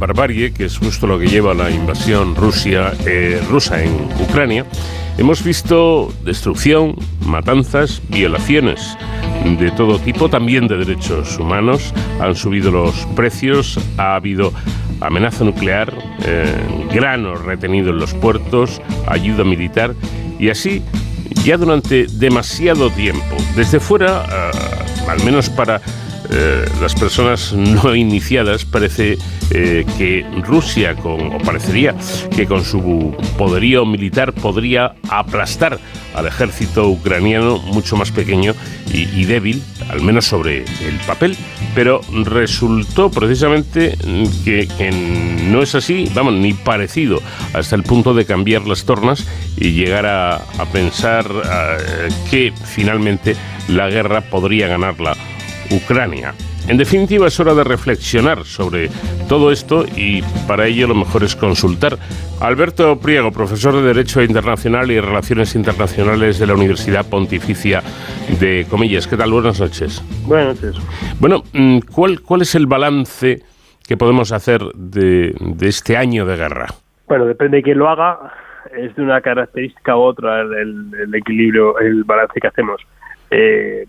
Barbarie, que es justo lo que lleva la invasión eh, rusa en Ucrania, hemos visto destrucción, matanzas, violaciones de todo tipo, también de derechos humanos. Han subido los precios, ha habido amenaza nuclear, eh, grano retenido en los puertos, ayuda militar y así ya durante demasiado tiempo. Desde fuera, eh, al menos para eh, las personas no iniciadas parece eh, que Rusia, con, o parecería que con su poderío militar podría aplastar al ejército ucraniano mucho más pequeño y, débil, al menos sobre el papel, pero resultó precisamente que, no es así, vamos, ni parecido, hasta el punto de cambiar las tornas y llegar a, pensar eh, que finalmente la guerra podría ganarla Ucrania. En definitiva, es hora de reflexionar sobre todo esto y para ello lo mejor es consultar. Alberto Priego, profesor de Derecho Internacional y Relaciones Internacionales de la Universidad Pontificia de Comillas. ¿Qué tal? Buenas noches. Buenas noches. Bueno, mm, ¿cuál, cuál es el balance que podemos hacer de, este año de guerra? Bueno, depende de quién lo haga. Es de una característica u otra el, el equilibrio, el balance que hacemos. Eh,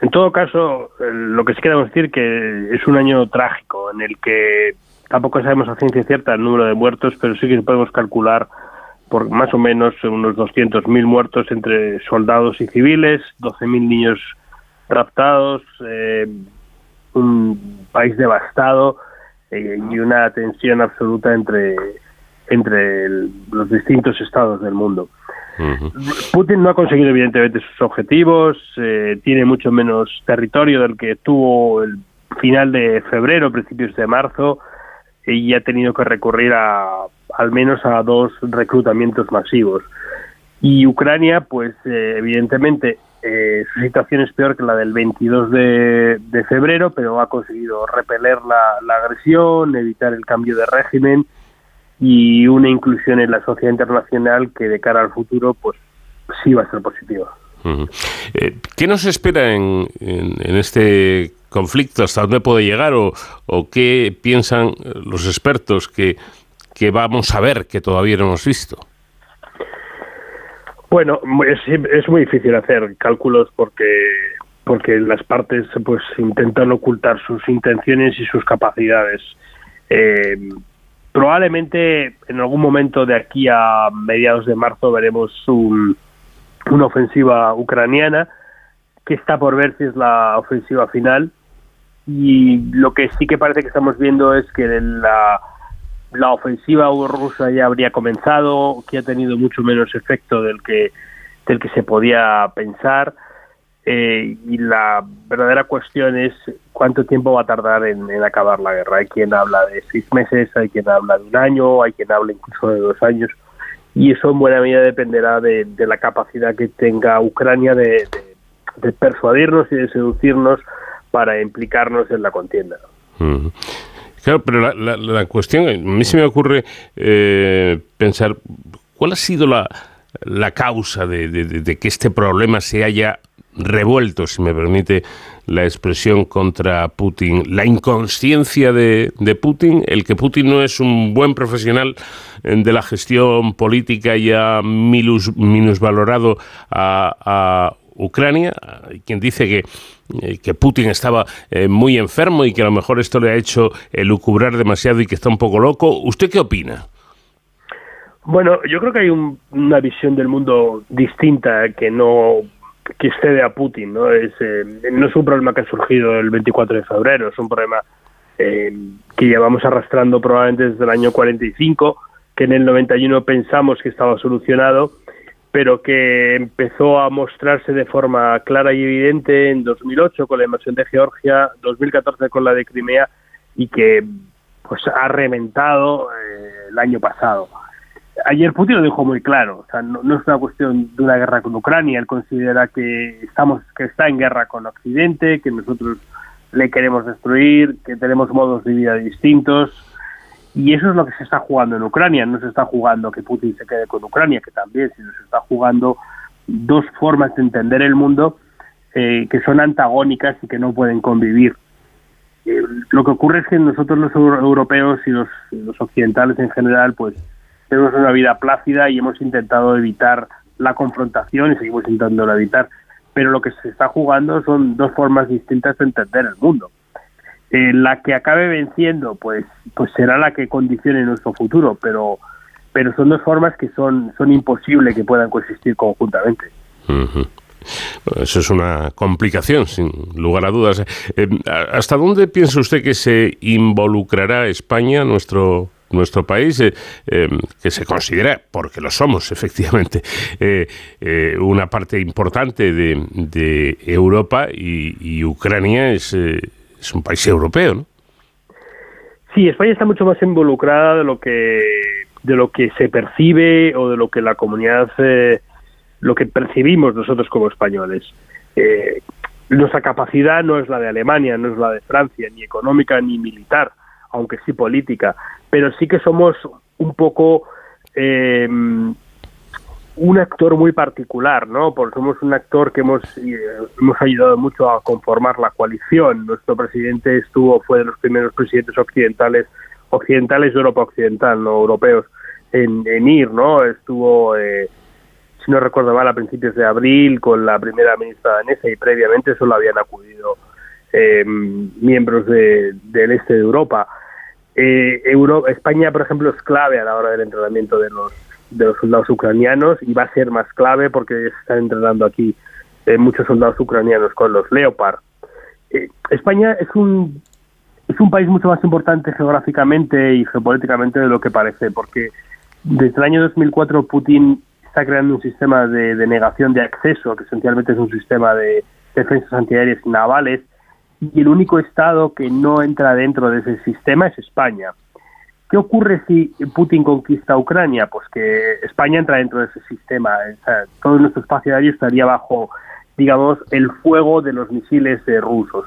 en todo caso, lo que sí queremos decir que es un año trágico en el que tampoco sabemos a ciencia cierta el número de muertos, pero sí que podemos calcular por más o menos unos 200.000 muertos entre soldados y civiles, 12.000 niños raptados, eh, un país devastado eh, y una tensión absoluta entre, entre los distintos estados del mundo. Putin no ha conseguido evidentemente sus objetivos, eh, tiene mucho menos territorio del que tuvo el final de febrero, principios de marzo, y ha tenido que recurrir a al menos a dos reclutamientos masivos. Y Ucrania, pues eh, evidentemente eh, su situación es peor que la del 22 de, febrero, pero ha conseguido repeler la agresión, evitar el cambio de régimen y una inclusión en la sociedad internacional que de cara al futuro pues sí va a ser positiva. Eh, ¿Qué nos espera en, en, este conflicto? ¿Hasta dónde puede llegar? ¿O, o qué piensan los expertos que, que, vamos a ver que todavía no hemos visto? Bueno, es, es muy difícil hacer cálculos porque porque las partes pues intentan ocultar sus intenciones y sus capacidades. Eh, Probablemente en algún momento de aquí a mediados de marzo veremos una ofensiva ucraniana que está por ver si es la ofensiva final. Y lo que sí que parece que estamos viendo es que la, la ofensiva rusa ya habría comenzado, que ha tenido mucho menos efecto del que del que se podía pensar eh, y la verdadera cuestión es cuánto tiempo va a tardar en, acabar la guerra. Hay quien habla de seis meses, hay quien habla de un año, hay quien habla incluso de dos años. Y eso en buena medida dependerá de, la capacidad que tenga Ucrania de, persuadirnos y de seducirnos para implicarnos en la contienda. Claro, pero la, cuestión, a mí se me ocurre eh, pensar, ¿cuál ha sido la, la causa de, que este problema se haya revuelto, si me permite la expresión, contra Putin. La inconsciencia de, Putin, el que Putin no es un buen profesional eh, de la gestión política y ha minusvalorado a, a Ucrania, quien dice que, eh, que Putin estaba eh, muy enfermo y que a lo mejor esto le ha hecho lucubrar demasiado y que está un poco loco. ¿Usted qué opina? Bueno, yo creo que hay una visión del mundo distinta que no que excede a Putin, ¿no? Es, eh, no es un problema que ha surgido el 24 de febrero, es un problema eh, que llevamos arrastrando probablemente desde el año 45, que en el 91 pensamos que estaba solucionado, pero que empezó a mostrarse de forma clara y evidente en 2008 con la invasión de Georgia, 2014 con la de Crimea y que pues ha reventado eh, el año pasado ayer Putin lo dijo muy claro, o sea, no, es una cuestión de una guerra con Ucrania, él considera que estamos que está en guerra con Occidente, que nosotros le queremos destruir, que tenemos modos de vida distintos y eso es lo que se está jugando en Ucrania, no se está jugando que Putin se quede con Ucrania, que también, sino se está jugando dos formas de entender el mundo eh, que son antagónicas y que no pueden convivir. eh, lo que ocurre es que nosotros los europeos y los, occidentales en general, pues tenemos una vida plácida y hemos intentado evitar la confrontación y seguimos intentando evitar. Pero lo que se está jugando son dos formas distintas de entender el mundo. Eh, la que acabe venciendo, pues, pues será la que condicione nuestro futuro, pero, pero son dos formas que son, son imposibles que puedan coexistir conjuntamente. Eso es una complicación, sin lugar a dudas. Eh, ¿Hasta dónde piensa usted que se involucrará España, nuestro nuestro país, eh, em, que se considera, porque lo somos efectivamente, eh, una parte importante de, Europa y, Ucrania es, es, un país europeo, ¿no? Sí, España está mucho más involucrada de lo que de lo que se percibe o de lo que la comunidad lo que percibimos nosotros como españoles. Eh, nuestra capacidad no es la de Alemania, no es la de Francia, ni económica ni militar, aunque sí política, pero sí que somos un poco eh, un actor muy particular, ¿no? Porque somos un actor que hemos, eh, hemos ayudado mucho a conformar la coalición. Nuestro presidente estuvo, fue de los primeros presidentes occidentales, occidentales de Europa Occidental, no europeos, en, ir, ¿no? Estuvo si no recuerdo mal, a principios de abril con la primera ministra danesa y previamente solo habían acudido eh, miembros del este de Europa. Eh, España, por ejemplo, es clave a la hora del entrenamiento de los, de los soldados ucranianos y va a ser más clave porque se están entrenando aquí eh, muchos soldados ucranianos con los Leopard. España es un es un país mucho más importante geográficamente y geopolíticamente de lo que parece, porque desde el año 2004 Putin está creando un sistema de, negación de acceso, que esencialmente es un sistema de defensas antiaéreas navales, y el único Estado que no entra dentro de ese sistema es España. ¿Qué ocurre si Putin conquista Ucrania? Pues que España entra dentro de ese sistema. todo nuestro espacio aéreo estaría bajo, digamos, el fuego de los misiles rusos.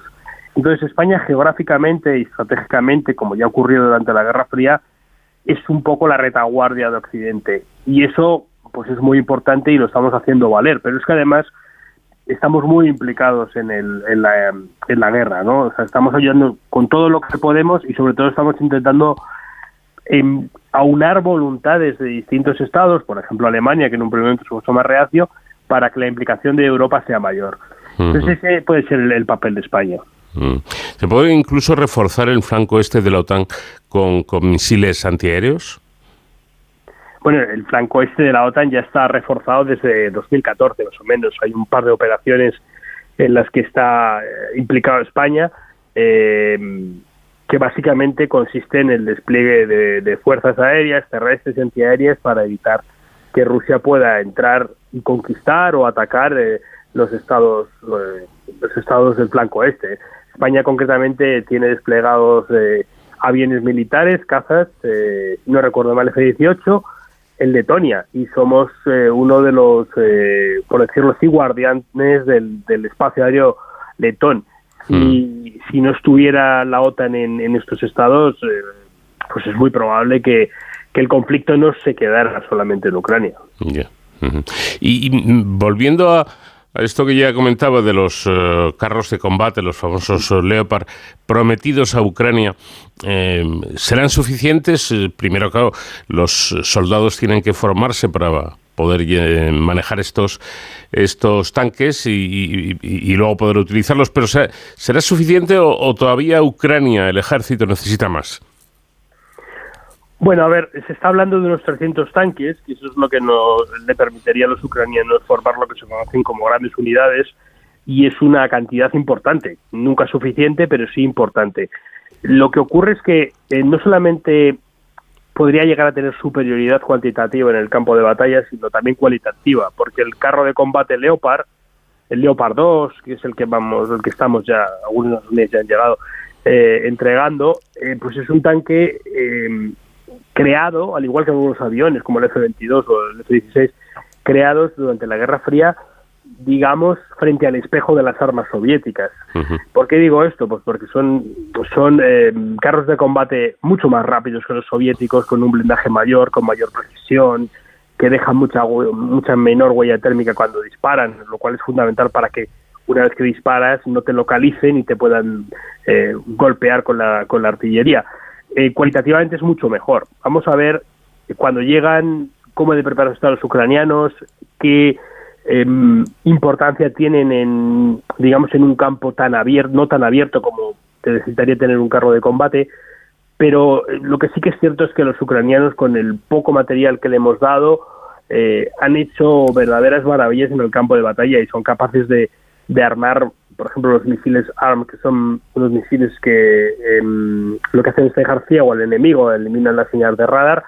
Entonces España geográficamente y estratégicamente, como ya ocurrió durante la Guerra Fría, es un poco la retaguardia de Occidente. Y eso pues es muy importante y lo estamos haciendo valer. Pero es que además estamos muy implicados en, el, en, la, en la guerra, ¿no? O sea, estamos ayudando con todo lo que podemos y sobre todo estamos intentando em, aunar voluntades de distintos estados, por ejemplo Alemania, que en un primer momento es mucho más reacio, para que la implicación de Europa sea mayor. Entonces ese puede ser el, papel de España. ¿Se puede incluso reforzar el flanco este de la OTAN con, con misiles antiaéreos? Bueno, el flanco este de la OTAN ya está reforzado desde 2014, más o menos. Hay un par de operaciones en las que está eh, implicado España, eh, que básicamente consiste en el despliegue de, fuerzas aéreas, terrestres y antiaéreas para evitar que Rusia pueda entrar y conquistar o atacar eh, los estados los estados del flanco este. España concretamente tiene desplegados aviones militares, cazas, no recuerdo mal, F-18, en Letonia y somos eh, uno de los, eh, por decirlo así, guardianes del, del espacio aéreo letón. Si, mm. si no estuviera la OTAN en, en estos estados, eh, pues es muy probable que, que, el conflicto no se quedara solamente en Ucrania. y, volviendo a, esto que ya comentaba de los eh, carros de combate, los famosos eh, Leopard, prometidos a Ucrania, eh, ¿serán suficientes? primero, claro, los soldados tienen que formarse para poder manejar estos, estos tanques y, luego poder utilizarlos, pero ¿será suficiente o todavía Ucrania, el ejército, necesita más? Bueno, a ver, se está hablando de unos 300 tanques, que eso es lo que no le permitiría a los ucranianos formar lo que se conocen como grandes unidades, y es una cantidad importante, nunca suficiente, pero sí importante. Lo que ocurre es que eh, no solamente podría llegar a tener superioridad cuantitativa en el campo de batalla, sino también cualitativa, porque el carro de combate Leopard, el Leopard 2, que es el que vamos, el que estamos ya, algunos ya han llegado eh, entregando, eh, pues es un tanque creado, al igual que algunos aviones como el F-22 o el F-16, creados durante la Guerra Fría, digamos, frente al espejo de las armas soviéticas. ¿Por qué digo esto? Pues porque son, son eh, carros de combate mucho más rápidos que los soviéticos, con un blindaje mayor, con mayor precisión, que dejan mucha, mucha menor huella térmica cuando disparan, lo cual es fundamental para que una vez que disparas no te localicen y te puedan eh, golpear con la, con la artillería. Eh, cualitativamente es mucho mejor. Vamos a ver cuando llegan cómo de preparados están los ucranianos, qué em, importancia tienen en, digamos, en un campo tan abierto, no tan abierto como te necesitaría tener un carro de combate, pero eh, lo que sí que es cierto es que los ucranianos, con el poco material que le hemos dado, eh, han hecho verdaderas maravillas en el campo de batalla y son capaces de, de armar, por ejemplo, los misiles ARM, que son unos misiles que em, lo que hacen es dejar ciego al enemigo, eliminan la señal de radar,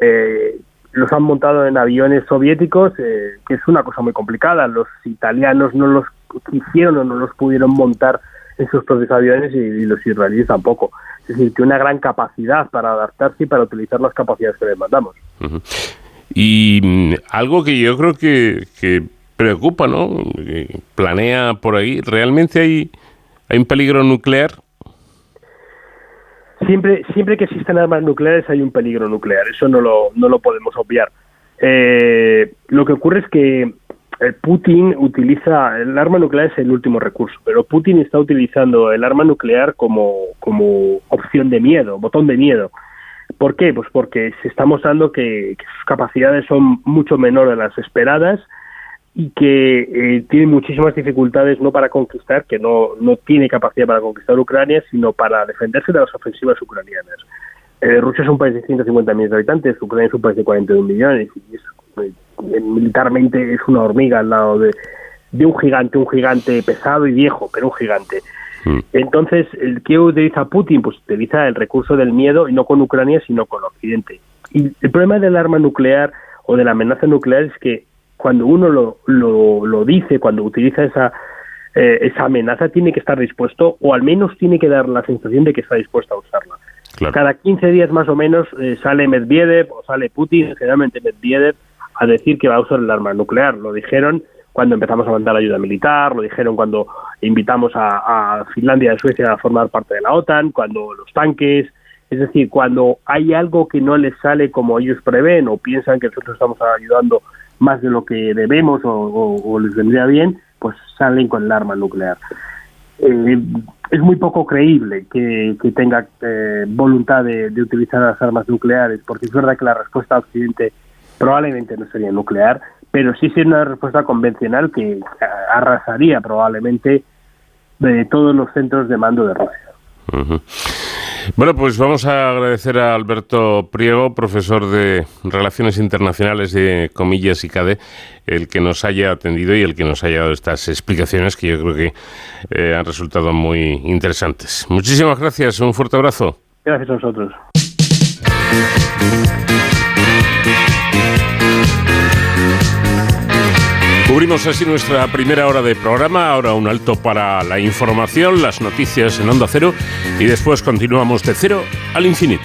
eh, los han montado en aviones soviéticos, eh, que es una cosa muy complicada. Los italianos no los quisieron o no los pudieron montar en sus propios aviones y, los israelíes tampoco. Es decir, que una gran capacidad para adaptarse y para utilizar las capacidades que les mandamos. Y mm, algo que yo creo que, que preocupa, ¿no? planea por ahí, ¿realmente hay, hay un peligro nuclear? Siempre, siempre que existen armas nucleares hay un peligro nuclear, eso no lo, no lo podemos obviar. Eh, lo que ocurre es que eh, Putin utiliza, el arma nuclear es el último recurso, pero Putin está utilizando el arma nuclear como, como opción de miedo, botón de miedo. ¿Por qué? Pues porque se está mostrando que, que sus capacidades son mucho menores de las esperadas, y que eh, tiene muchísimas dificultades no para conquistar, que no, no tiene capacidad para conquistar Ucrania, sino para defenderse de las ofensivas ucranianas. Eh, Rusia es un país de 150 millones de habitantes, Ucrania es un país de 41 millones, y eh, militarmente es una hormiga al lado de, de un gigante, un gigante pesado y viejo, pero un gigante. Mm. Entonces, que utiliza Putin? Pues utiliza el recurso del miedo, y no con Ucrania, sino con Occidente. Y el problema del arma nuclear o de la amenaza nuclear es que cuando uno lo, lo, lo dice, cuando utiliza esa, eh, esa amenaza, tiene que estar dispuesto, o al menos tiene que dar la sensación de que está dispuesto a usarla. Cada 15 días más o menos eh, sale Medvedev o sale Putin, generalmente Medvedev, a decir que va a usar el arma nuclear. Lo dijeron cuando empezamos a mandar ayuda militar, lo dijeron cuando invitamos a, a Finlandia y a Suecia a formar parte de la OTAN, cuando los tanques, es decir, cuando hay algo que no les sale como ellos prevén o piensan que nosotros estamos ayudando más de lo que debemos o, les vendría bien, pues salen con el arma nuclear. Eh, es muy poco creíble que, tenga eh, voluntad de, utilizar las armas nucleares, porque es verdad que la respuesta a Occidente probablemente no sería nuclear, pero sí sería una respuesta convencional que arrasaría probablemente de todos los centros de mando de Rusia. Bueno, pues vamos a agradecer a Alberto Priego, profesor de Relaciones Internacionales de Comillas y CADE, el que nos haya atendido y el que nos haya dado estas explicaciones que yo creo que eh, han resultado muy interesantes. Muchísimas gracias, un fuerte abrazo. Gracias a vosotros. Cubrimos así nuestra primera hora de programa, ahora un alto para la información, las noticias en Onda Cero y después continuamos de cero al infinito.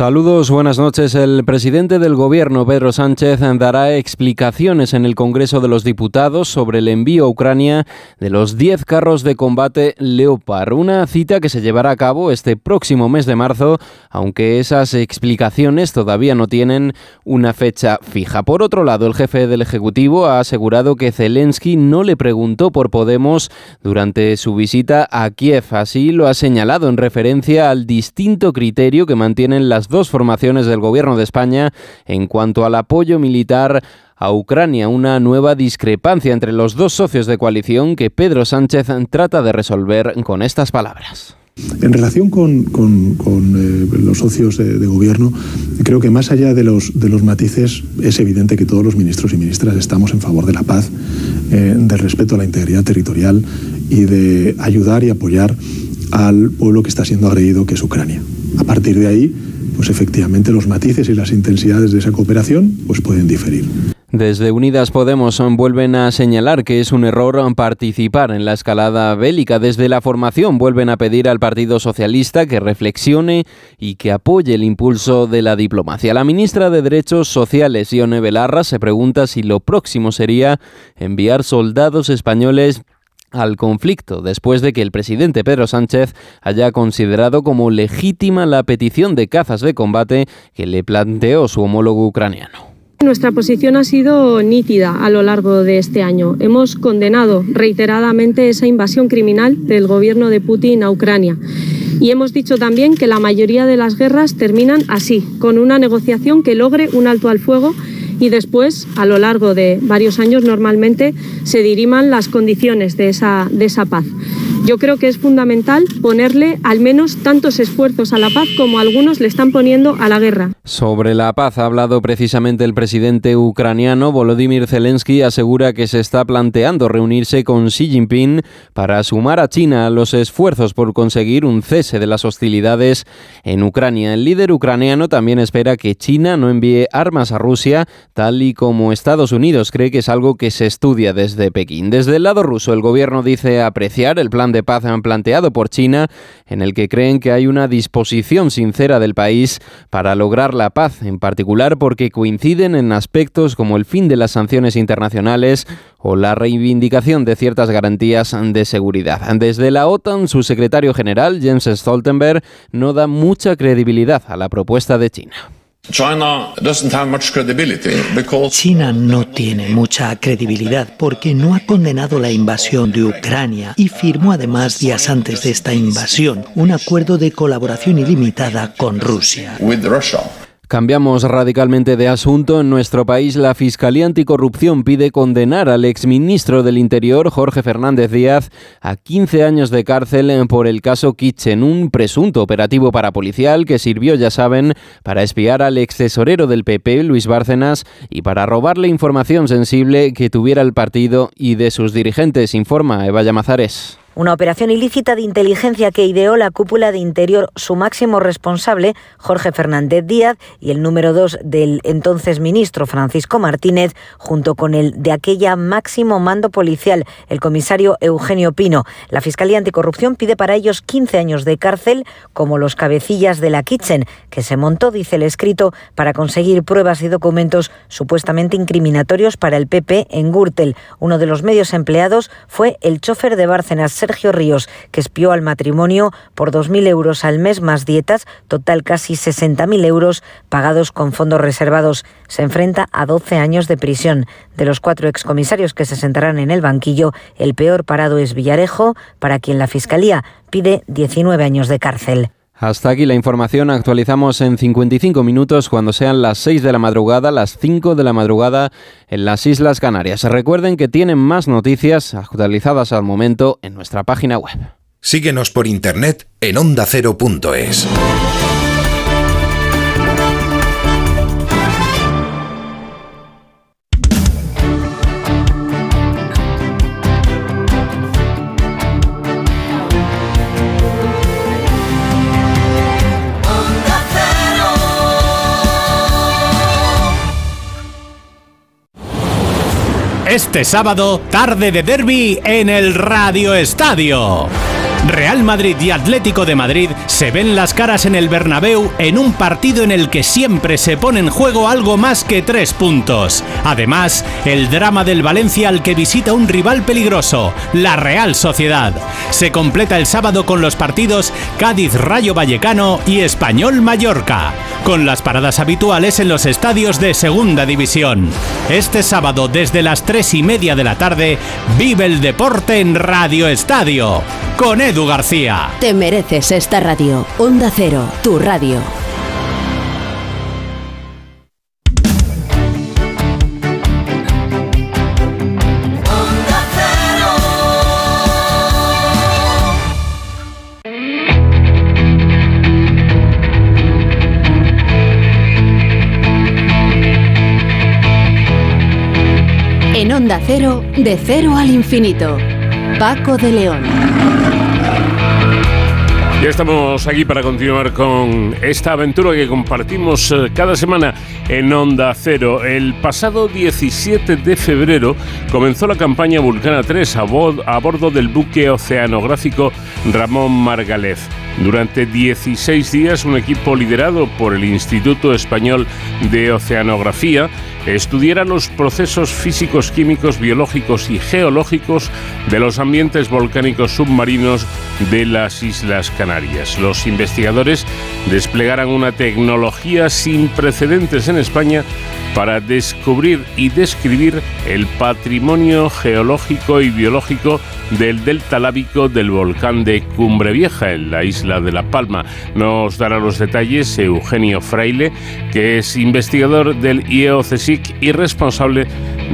Saludos, buenas noches. El presidente del Gobierno, Pedro Sánchez, dará explicaciones en el Congreso de los Diputados sobre el envío a Ucrania de los 10 carros de combate Leopard, una cita que se llevará a cabo este próximo mes de marzo, aunque esas explicaciones todavía no tienen una fecha fija. Por otro lado, el jefe del Ejecutivo ha asegurado que Zelensky no le preguntó por Podemos durante su visita a Kiev. Así lo ha señalado en referencia al distinto criterio que mantienen las dos formaciones del gobierno de España en cuanto al apoyo militar a Ucrania, una nueva discrepancia entre los dos socios de coalición que Pedro Sánchez trata de resolver con estas palabras. En relación con, eh, los socios de, gobierno, creo que más allá de los, de los matices, es evidente que todos los ministros y ministras estamos en favor de la paz, eh, del respeto a la integridad territorial y de ayudar y apoyar al pueblo que está siendo agredido, que es Ucrania. A partir de ahí, pues efectivamente los matices y las intensidades de esa cooperación pues pueden diferir. Desde Unidas Podemos vuelven a señalar que es un error participar en la escalada bélica. Desde la formación vuelven a pedir al Partido Socialista que reflexione y que apoye el impulso de la diplomacia. La ministra de Derechos Sociales, Ione Belarra, se pregunta si lo próximo sería enviar soldados españoles al conflicto después de que el presidente Pedro Sánchez haya considerado como legítima la petición de cazas de combate que le planteó su homólogo ucraniano. Nuestra posición ha sido nítida a lo largo de este año. Hemos condenado reiteradamente esa invasión criminal del gobierno de Putin a Ucrania. Y hemos dicho también que la mayoría de las guerras terminan así, con una negociación que logre un alto al fuego y después, a lo largo de varios años, normalmente se diriman las condiciones de esa, de esa paz. Yo creo que es fundamental ponerle al menos tantos esfuerzos a la paz como algunos le están poniendo a la guerra. Sobre la paz ha hablado precisamente el presidente ucraniano Volodymyr Zelensky. Asegura que se está planteando reunirse con Xi Jinping para sumar a China a los esfuerzos por conseguir un cese de las hostilidades en Ucrania. El líder ucraniano también espera que China no envíe armas a Rusia, tal y como Estados Unidos cree que es algo que se estudia desde Pekín. Desde el lado ruso, el gobierno dice apreciar el plan de paz han planteado por China, en el que creen que hay una disposición sincera del país para lograr la paz, en particular porque coinciden en aspectos como el fin de las sanciones internacionales o la reivindicación de ciertas garantías de seguridad. Desde la OTAN, su secretario general, Jens Stoltenberg, no da mucha credibilidad a la propuesta de China. China no tiene mucha credibilidad porque no ha condenado la invasión de Ucrania y firmó además días antes de esta invasión un acuerdo de colaboración ilimitada con Rusia. Cambiamos radicalmente de asunto. En nuestro país, la Fiscalía Anticorrupción pide condenar al exministro del Interior, Jorge Fernández Díaz, a 15 años de cárcel por el caso Kitchen, un presunto operativo parapolicial que sirvió, ya saben, para espiar al ex tesorero del PP, Luis Bárcenas, y para robarle información sensible que tuviera el partido y de sus dirigentes, informa Eva Llamazares. Una operación ilícita de inteligencia que ideó la cúpula de Interior, su máximo responsable, Jorge Fernández Díaz, y el número dos del entonces ministro Francisco Martínez, junto con el de aquella máximo mando policial, el comisario Eugenio Pino. La Fiscalía Anticorrupción pide para ellos 15 años de cárcel, como los cabecillas de la Kitchen, que se montó, dice el escrito, para conseguir pruebas y documentos supuestamente incriminatorios para el PP en Gürtel. Uno de los medios empleados fue el chofer de Bárcenas Sergio Ríos, que espió al matrimonio por 2.000 euros al mes más dietas, total casi 60.000 euros pagados con fondos reservados. Se enfrenta a 12 años de prisión. De los cuatro excomisarios que se sentarán en el banquillo, el peor parado es Villarejo, para quien la Fiscalía pide 19 años de cárcel. Hasta aquí la información. Actualizamos en 55 minutos cuando sean las 6 de la madrugada, las 5 de la madrugada en las Islas Canarias. Recuerden que tienen más noticias actualizadas al momento en nuestra página web. Síguenos por internet en ondacero.es. Este sábado, tarde de derby en el Radio Estadio. Real Madrid y Atlético de Madrid se ven las caras en el Bernabéu en un partido en el que siempre se pone en juego algo más que tres puntos. Además, el drama del Valencia al que visita un rival peligroso, la Real Sociedad. Se completa el sábado con los partidos Cádiz Rayo Vallecano y Español Mallorca, con las paradas habituales en los estadios de Segunda División. Este sábado desde las tres y media de la tarde, vive el deporte en Radio Estadio. Con Edu García. Te mereces esta radio. Onda Cero, tu radio. En Onda Cero, de cero al infinito. Paco de León. Ya estamos aquí para continuar con esta aventura que compartimos eh, cada semana en Onda Cero. El pasado 17 de febrero comenzó la campaña Vulcana 3 a, bordo del buque oceanográfico Ramón Margalef. Durante 16 días, un equipo liderado por el Instituto Español de Oceanografía estudiará los procesos físicos, químicos, biológicos y geológicos de los ambientes volcánicos submarinos de las Islas Canarias. Los investigadores desplegarán una tecnología sin precedentes en España para descubrir y describir el patrimonio geológico y biológico del delta lábico del volcán de Cumbre Vieja, en la isla de La Palma. Nos dará los detalles Eugenio Fraile, que es investigador del IEOCSIC y responsable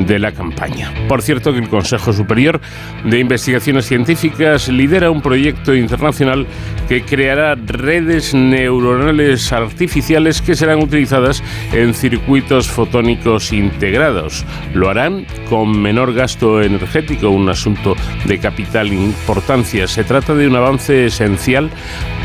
de la campaña. Por cierto, que el Consejo Superior de Investigaciones Científicas lidera un proyecto internacional que creará redes neuronales artificiales que serán utilizadas en circuitos fotónicos integrados. Lo harán con menor gasto energético, un asunto de capital importancia. Se trata de un avance esencial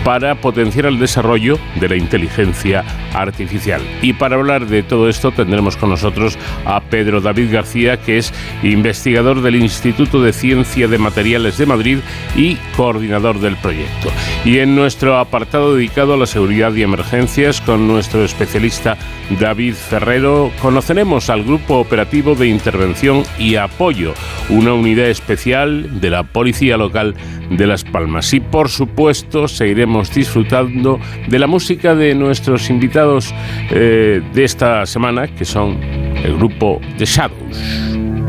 para potenciar el desarrollo de la inteligencia artificial. Y para hablar de todo esto tendremos con nosotros a Pedro David García, que es investigador del Instituto de Ciencia de Materiales de Madrid y coordinador del proyecto. Y en nuestro apartado dedicado a la seguridad y emergencias, con nuestro especialista David Ferrero, conoceremos al Grupo Operativo de Intervención y Apoyo, una unidad especial de la Policía Local de Las Palmas. Y por supuesto, seguiremos disfrutando de la música de nuestros invitados eh, de esta semana, que son el grupo The Shadows.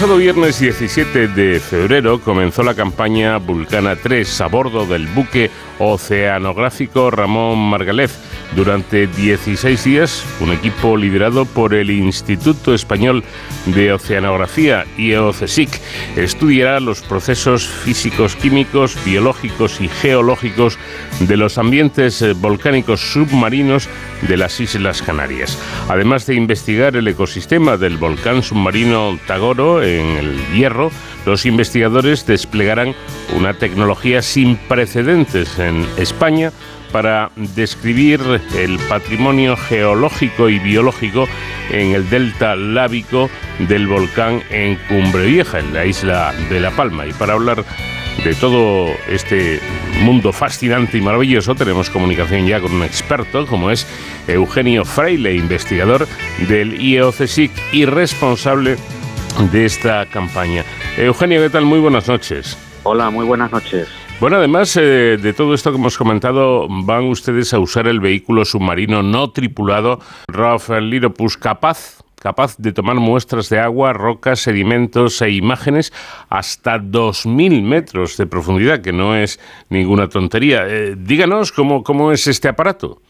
Pasado viernes 17 de febrero comenzó la campaña Vulcana 3 a bordo del buque oceanográfico Ramón Margalef. Durante 16 días, un equipo liderado por el Instituto Español de Oceanografía, IEOCSIC, estudiará los procesos físicos, químicos, biológicos y geológicos de los ambientes eh, volcánicos submarinos de las Islas Canarias. Además de investigar el ecosistema del volcán submarino Tagoro en el Hierro, los investigadores desplegarán una tecnología sin precedentes en España para describir el patrimonio geológico y biológico en el delta lábico del volcán en Cumbre Vieja, en la isla de La Palma. Y para hablar de todo este mundo fascinante y maravilloso, tenemos comunicación ya con un experto como es Eugenio Freile, investigador del IEOCSIC y responsable de esta campaña. Eugenio, ¿qué tal? Muy buenas noches. Hola, muy buenas noches. Bueno, además eh, de todo esto que hemos comentado, van ustedes a usar el vehículo submarino no tripulado Rafael Liropus capaz capaz de tomar muestras de agua, rocas, sedimentos e imágenes hasta 2.000 metros de profundidad, que no es ninguna tontería. Eh, díganos cómo, cómo es este aparato.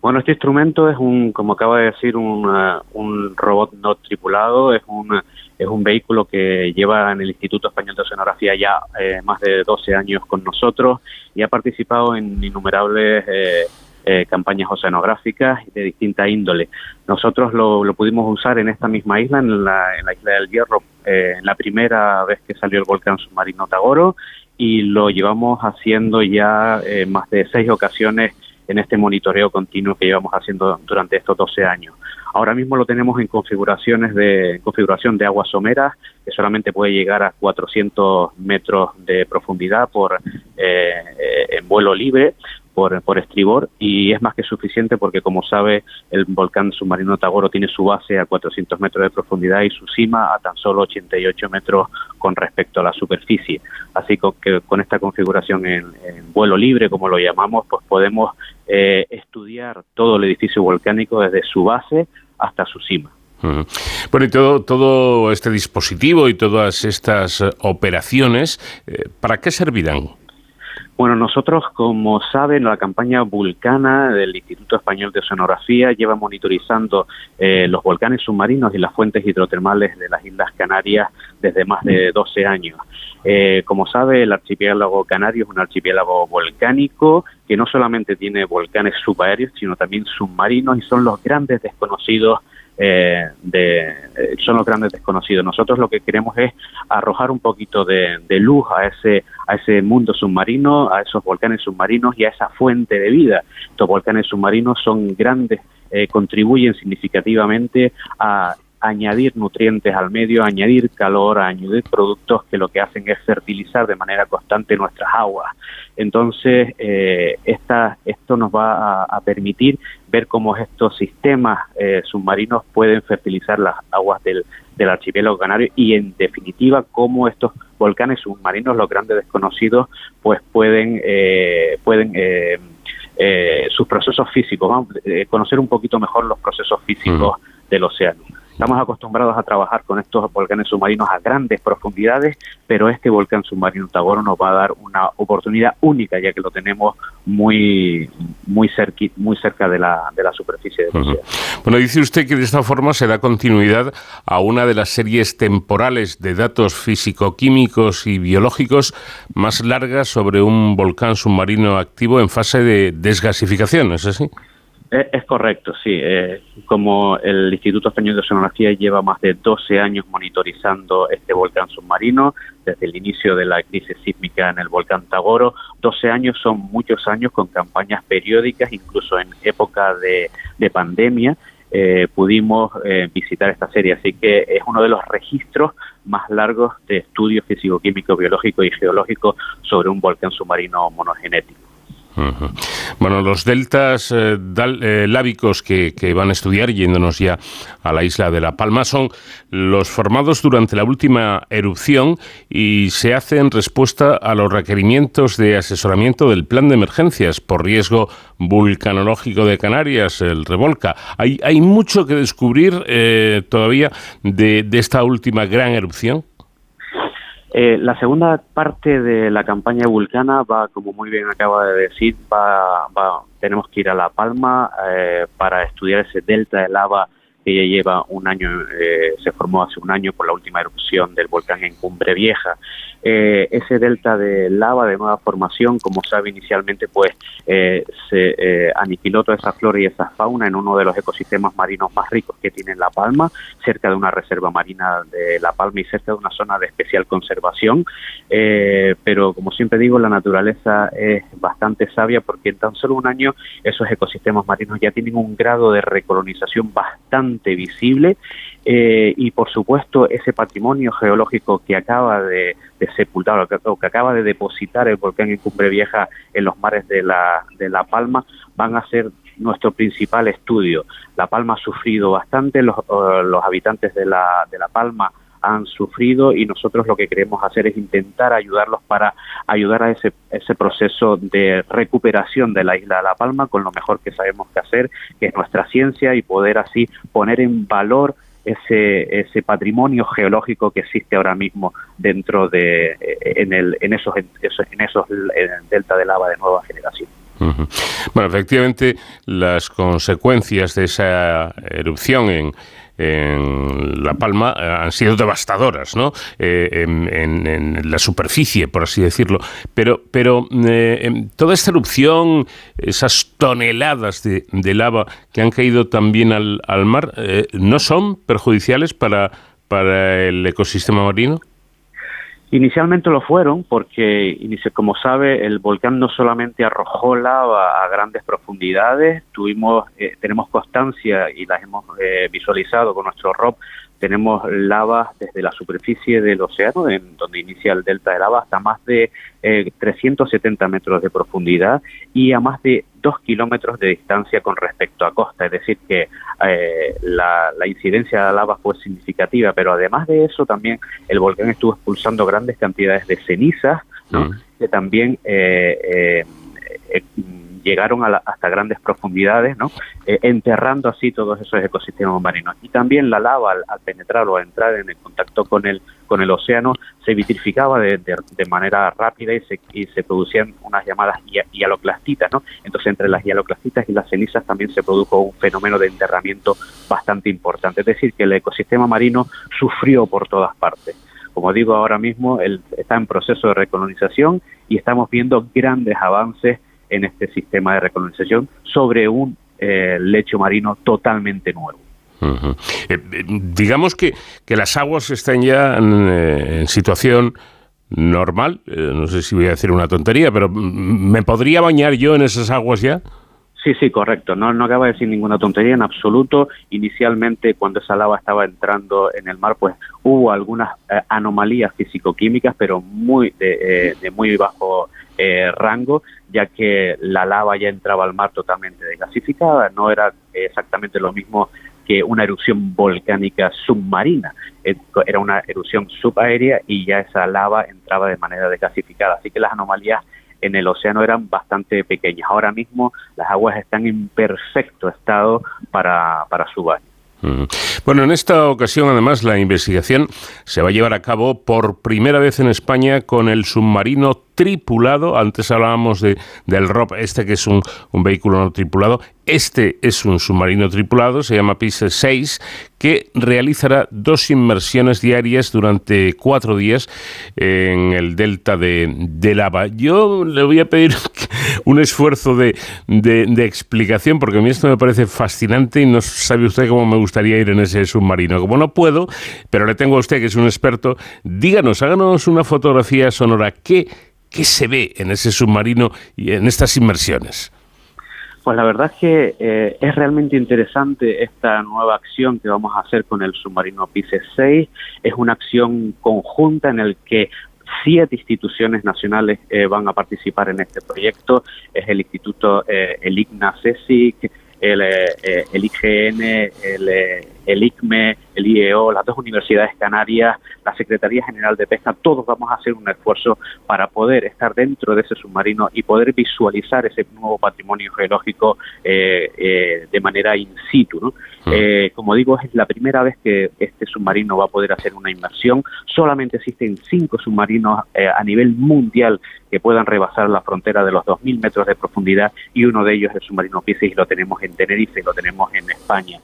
Bueno, este instrumento es un, como acaba de decir, un, uh, un robot no tripulado, es un, es un vehículo que lleva en el Instituto Español de Oceanografía ya eh, más de 12 años con nosotros y ha participado en innumerables eh, eh, campañas oceanográficas de distinta índole. Nosotros lo, lo, pudimos usar en esta misma isla, en la, en la isla del Hierro, en la primera vez que salió el volcán submarino Tagoro y lo llevamos haciendo ya más de seis ocasiones en este monitoreo continuo que llevamos haciendo durante estos 12 años. Ahora mismo lo tenemos en configuraciones de configuración de aguas someras que solamente puede llegar a 400 metros de profundidad por eh, en vuelo libre por, estribor y es más que suficiente porque como sabe el volcán submarino Tagoro tiene su base a 400 metros de profundidad y su cima a tan solo 88 metros con respecto a la superficie. Así que con esta configuración en, en vuelo libre, como lo llamamos, pues podemos eh, estudiar todo el edificio volcánico desde su base hasta su cima. Bueno, y todo, todo este dispositivo y todas estas eh, operaciones, eh, ¿para qué servirán? Bueno, nosotros, como saben, la campaña Vulcana del Instituto Español de Oceanografía lleva monitorizando eh, los volcanes submarinos y las fuentes hidrotermales de las Islas Canarias desde más de 12 años. Eh, como sabe, el archipiélago canario es un archipiélago volcánico que no solamente tiene volcanes subaéreos, sino también submarinos y son los grandes desconocidos eh, de, eh, son los grandes desconocidos. Nosotros lo que queremos es arrojar un poquito de, luz a ese, a ese mundo submarino, a esos volcanes submarinos y a esa fuente de vida. Estos volcanes submarinos son grandes, eh, contribuyen significativamente a añadir nutrientes al medio, añadir calor, añadir productos que lo que hacen es fertilizar de manera constante nuestras aguas. Entonces, eh, esta, esto nos va a, permitir ver cómo estos sistemas eh, submarinos pueden fertilizar las aguas del, del archipiélago canario y, en definitiva, cómo estos volcanes submarinos, los grandes desconocidos, pues pueden, eh, pueden eh, eh, sus procesos físicos, vamos, eh, conocer un poquito mejor los procesos físicos del océano. Estamos acostumbrados a trabajar con estos volcanes submarinos a grandes profundidades, pero este volcán submarino Tagoro nos va a dar una oportunidad única, ya que lo tenemos muy muy, cerqui, muy cerca de la, de la superficie del océano. Bueno, dice usted que de esta forma se da continuidad a una de las series temporales de datos físico-químicos y biológicos más largas sobre un volcán submarino activo en fase de desgasificación, ¿es así? Es, correcto, sí. Eh, como el Instituto Español de Oceanografía lleva más de 12 años monitorizando este volcán submarino, desde el inicio de la crisis sísmica en el volcán Tagoro, 12 años son muchos años con campañas periódicas, incluso en época de, pandemia, eh, pudimos eh, visitar esta serie. Así que es uno de los registros más largos de estudio físico-químico, biológico y geológico sobre un volcán submarino monogenético. Bueno, los deltas eh, eh, lábicos que, van a estudiar, yéndonos ya a la isla de La Palma, son los formados durante la última erupción y se hace en respuesta a los requerimientos de asesoramiento del plan de emergencias por riesgo vulcanológico de Canarias, el Revolca. Hay, hay mucho que descubrir eh, todavía de esta última gran erupción. Eh, la segunda parte de la campaña vulcana va, como muy bien acaba de decir, va, va tenemos que ir a La Palma eh, para estudiar ese delta de lava que ya lleva un año, eh, se formó hace un año por la última erupción del volcán en Cumbre Vieja. Eh, ese delta de lava de nueva formación, como sabe inicialmente, pues eh, se eh, aniquiló toda esa flora y esa fauna en uno de los ecosistemas marinos más ricos que tiene La Palma, cerca de una reserva marina de La Palma y cerca de una zona de especial conservación. pero como siempre digo, la naturaleza es bastante sabia porque en tan solo un año esos ecosistemas marinos ya tienen un grado de recolonización bastante visible eh, y por supuesto ese patrimonio geológico que acaba de, sepultar o que, acaba de depositar el volcán en Cumbre Vieja en los mares de la, de la Palma van a ser nuestro principal estudio. La Palma ha sufrido bastante, los, los habitantes de la, de la Palma han sufrido y nosotros lo que queremos hacer es intentar ayudarlos para ayudar a ese, ese proceso de recuperación de la isla de La Palma con lo mejor que sabemos que hacer, que es nuestra ciencia y poder así poner en valor ese, ese patrimonio geológico que existe ahora mismo dentro de eh, en, el, en esos en esos delta de lava de nueva generación. Bueno, efectivamente, las consecuencias de esa erupción en, en La Palma eh, han sido devastadoras, ¿no? Eh, en, la superficie, por así decirlo. Pero, pero eh, toda esta erupción, esas toneladas de, lava que han caído también al, al mar, ¿no son perjudiciales para, para el ecosistema marino? Inicialmente lo fueron porque, como sabe, el volcán no solamente arrojó lava a grandes profundidades, tuvimos, eh, tenemos constancia y las hemos eh, visualizado con nuestro ROP tenemos lava desde la superficie del océano, en donde inicia el delta de lava, hasta más de 370 eh, metros de profundidad y a más de 2 kilómetros de distancia con respecto a costa. Es decir, que eh, la, incidencia de la lava fue significativa, pero además de eso también el volcán estuvo expulsando grandes cantidades de cenizas, mm. que también eh, llegaron hasta grandes profundidades, ¿no? Eh, enterrando así todos esos ecosistemas marinos. Y también la lava, al, penetrar o entrar en el contacto con el, con el océano, se vitrificaba de, manera rápida y se, y se producían unas llamadas hialoclastitas. Entonces, entre las hialoclastitas y las cenizas también se produjo un fenómeno de enterramiento bastante importante. Es decir, que el ecosistema marino sufrió por todas partes. Como digo, ahora mismo él está en proceso de recolonización y estamos viendo grandes avances en este sistema de recolonización sobre un eh, lecho marino totalmente nuevo. Eh, eh, digamos que, que, las aguas están ya en, situación normal, no sé si voy a decir una tontería, pero ¿me podría bañar yo en esas aguas ya? Sí, sí, correcto. No, no acaba de decir ninguna tontería en absoluto. Inicialmente, cuando esa lava estaba entrando en el mar, pues hubo algunas anomalías físico-químicas, pero muy de, de muy bajo eh, rango, ya que la lava ya entraba al mar totalmente desgasificada, no era exactamente lo mismo que una erupción volcánica submarina, eh, era una erupción subaérea y ya esa lava entraba de manera desgasificada, así que las anomalías en el océano eran bastante pequeñas. Ahora mismo las aguas están en perfecto estado para, para su baño. Mm. Bueno, en esta ocasión, además, la investigación se va a llevar a cabo por primera vez en España con el submarino tripulado. Antes hablábamos de, del ROP, este que es un, vehículo no tripulado. Este es un submarino tripulado, se llama PISE 6, que realizará dos inmersiones diarias durante cuatro días en el delta de, de lava. Yo le voy a pedir un esfuerzo de, de, explicación, porque a mí esto me parece fascinante y no sabe usted cómo me gustaría ir en ese submarino. Como no puedo, pero le tengo a usted que es un experto, díganos, háganos una fotografía sonora. ¿Qué, qué se ve en ese submarino y en estas inmersiones? Pues la verdad es que eh, es realmente interesante esta nueva acción que vamos a hacer con el submarino PICE 6. Es una acción conjunta en el que siete instituciones nacionales eh, van a participar en este proyecto. Es el Instituto, eh, el IGNA CESIC, el, el IGN, el, el ICME, el IEO, las dos universidades canarias, la Secretaría General de Pesca, todos vamos a hacer un esfuerzo para poder estar dentro de ese submarino y poder visualizar ese nuevo patrimonio geológico eh, eh, de manera in situ. ¿no? Ah. Eh, como digo, es la primera vez que este submarino va a poder hacer una inmersión. Solamente existen cinco submarinos a nivel mundial que puedan rebasar la frontera de los 2.000 metros de profundidad y uno de ellos es el submarino Pisces y lo tenemos en Tenerife y lo tenemos en España.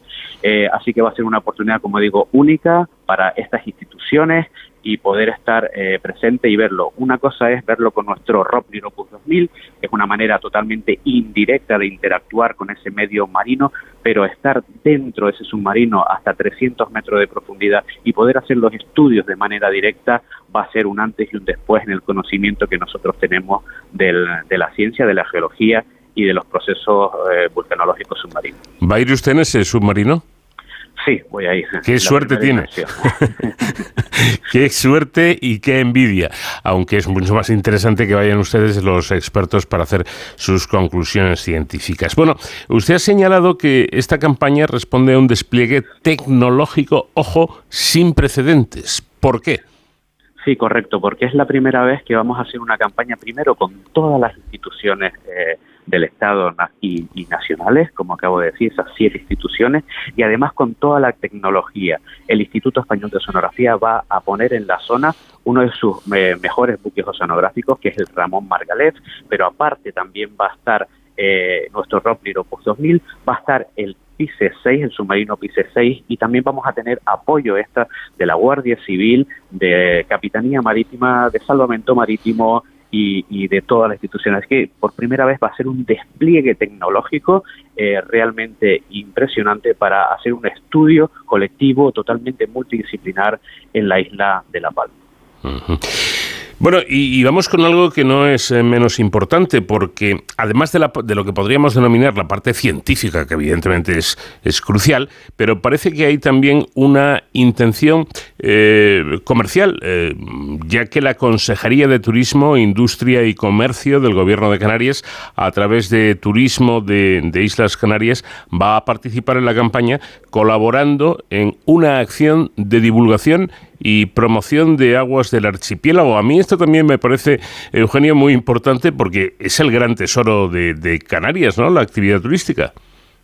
así que va a ser una oportunidad, como digo, única para estas instituciones y poder estar eh, presente y verlo. Una cosa es verlo con nuestro ROP Niropus 2000, que es una manera totalmente indirecta de interactuar con ese medio marino, pero estar dentro de ese submarino hasta 300 metros de profundidad y poder hacer los estudios de manera directa va a ser un antes y un después en el conocimiento que nosotros tenemos del, de la ciencia, de la geología y de los procesos eh, vulcanológicos submarinos. ¿Va a ir usted en ese submarino? Sí, voy a ir. Qué suerte tiene. qué suerte y qué envidia. Aunque es mucho más interesante que vayan ustedes los expertos para hacer sus conclusiones científicas. Bueno, usted ha señalado que esta campaña responde a un despliegue tecnológico, ojo, sin precedentes. ¿Por qué? Sí, correcto, porque es la primera vez que vamos a hacer una campaña primero con todas las instituciones eh, del Estado y, nacionales, como acabo de decir, esas siete instituciones, y además con toda la tecnología. El Instituto Español de Sonografía va a poner en la zona uno de sus eh, mejores buques oceanográficos, que es el Ramón Margalef, pero aparte también va a estar eh, nuestro Roplier Opus 2000, va a estar el PICE 6, el submarino PICE 6, y también vamos a tener apoyo esta de la Guardia Civil, de Capitanía Marítima, de Salvamento Marítimo, y, de todas las instituciones. que por primera vez va a ser un despliegue tecnológico eh, realmente impresionante para hacer un estudio colectivo totalmente multidisciplinar en la isla de La Palma. Bueno, y, vamos con algo que no es eh, menos importante, porque además de, lo que podríamos denominar la parte científica, que evidentemente es, es crucial, pero parece que hay también una intención eh, comercial, eh, ya que la Consejería de Turismo, Industria y Comercio del Gobierno de Canarias, a través de Turismo de, de Islas Canarias, va a participar en la campaña colaborando en una acción de divulgación y promoción de aguas del archipiélago. A mí esto también me parece, Eugenio, muy importante porque es el gran tesoro de, Canarias, ¿no? La actividad turística.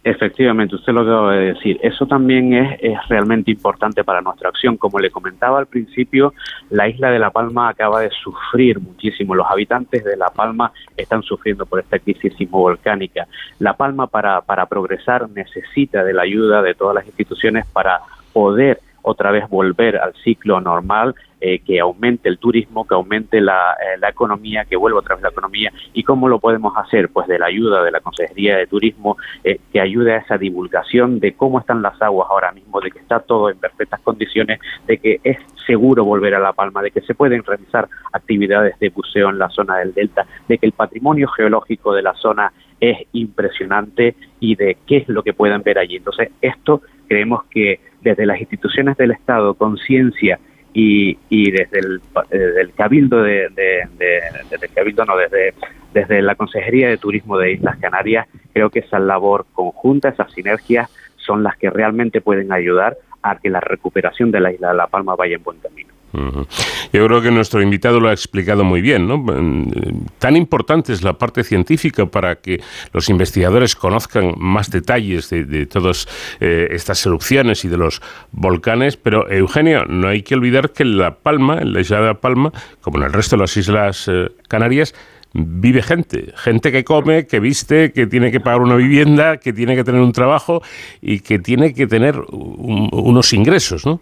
Efectivamente, usted lo acaba de decir. Eso también es, es, realmente importante para nuestra acción. Como le comentaba al principio, la isla de La Palma acaba de sufrir muchísimo. Los habitantes de La Palma están sufriendo por esta crisis sismovolcánica. La Palma para, para progresar necesita de la ayuda de todas las instituciones para poder otra vez volver al ciclo normal, eh, que aumente el turismo, que aumente la, eh, la, economía, que vuelva otra vez la economía. ¿Y cómo lo podemos hacer? Pues de la ayuda de la Consejería de Turismo, eh, que ayude a esa divulgación de cómo están las aguas ahora mismo, de que está todo en perfectas condiciones, de que es seguro volver a La Palma, de que se pueden realizar actividades de buceo en la zona del Delta, de que el patrimonio geológico de la zona es impresionante y de qué es lo que pueden ver allí. Entonces, esto creemos que desde las instituciones del Estado, conciencia y, y desde el, eh, cabildo de, desde el cabildo no desde desde la consejería de turismo de Islas Canarias creo que esa labor conjunta esas sinergias son las que realmente pueden ayudar a que la recuperación de la isla de La Palma vaya en buen camino yo creo que nuestro invitado lo ha explicado muy bien. ¿no? Mm, tan importante es la parte científica para que los investigadores conozcan más detalles de, todas eh, estas erupciones y de los volcanes, pero Eugenio, no hay que olvidar que en La Palma, en la isla de La Palma, como en el resto de las islas eh, Canarias, vive gente, gente que come, que viste, que tiene que pagar una vivienda, que tiene que tener un trabajo y que tiene que tener unos ingresos, ¿no?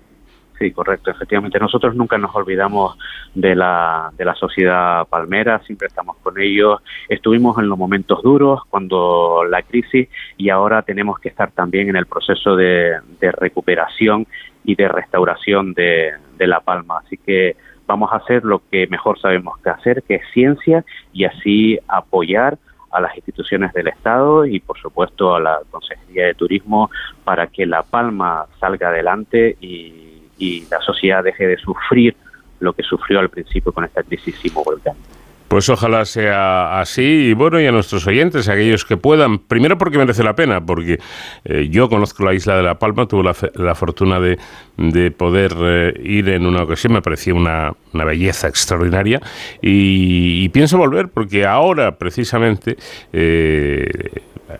Sí, correcto, efectivamente. Nosotros nunca nos olvidamos de la, de la sociedad palmera, siempre estamos con ellos. Estuvimos en los momentos duros, cuando la crisis, y ahora tenemos que estar también en el proceso de, recuperación y de restauración de, de La Palma. Así que vamos a hacer lo que mejor sabemos que hacer, que es ciencia, y así apoyar a las instituciones del Estado y, por supuesto, a la Consejería de Turismo para que La Palma salga adelante y y la sociedad deje de sufrir lo que sufrió al principio con esta crisis sismo-volcánica. Pues ojalá sea así y bueno, y a nuestros oyentes, aquellos que puedan, primero porque merece la pena, porque eh, yo conozco la isla de La Palma, tuve la, fortuna de, de poder eh, ir en una ocasión, me parecía una, una belleza extraordinaria y, pienso volver porque ahora precisamente eh,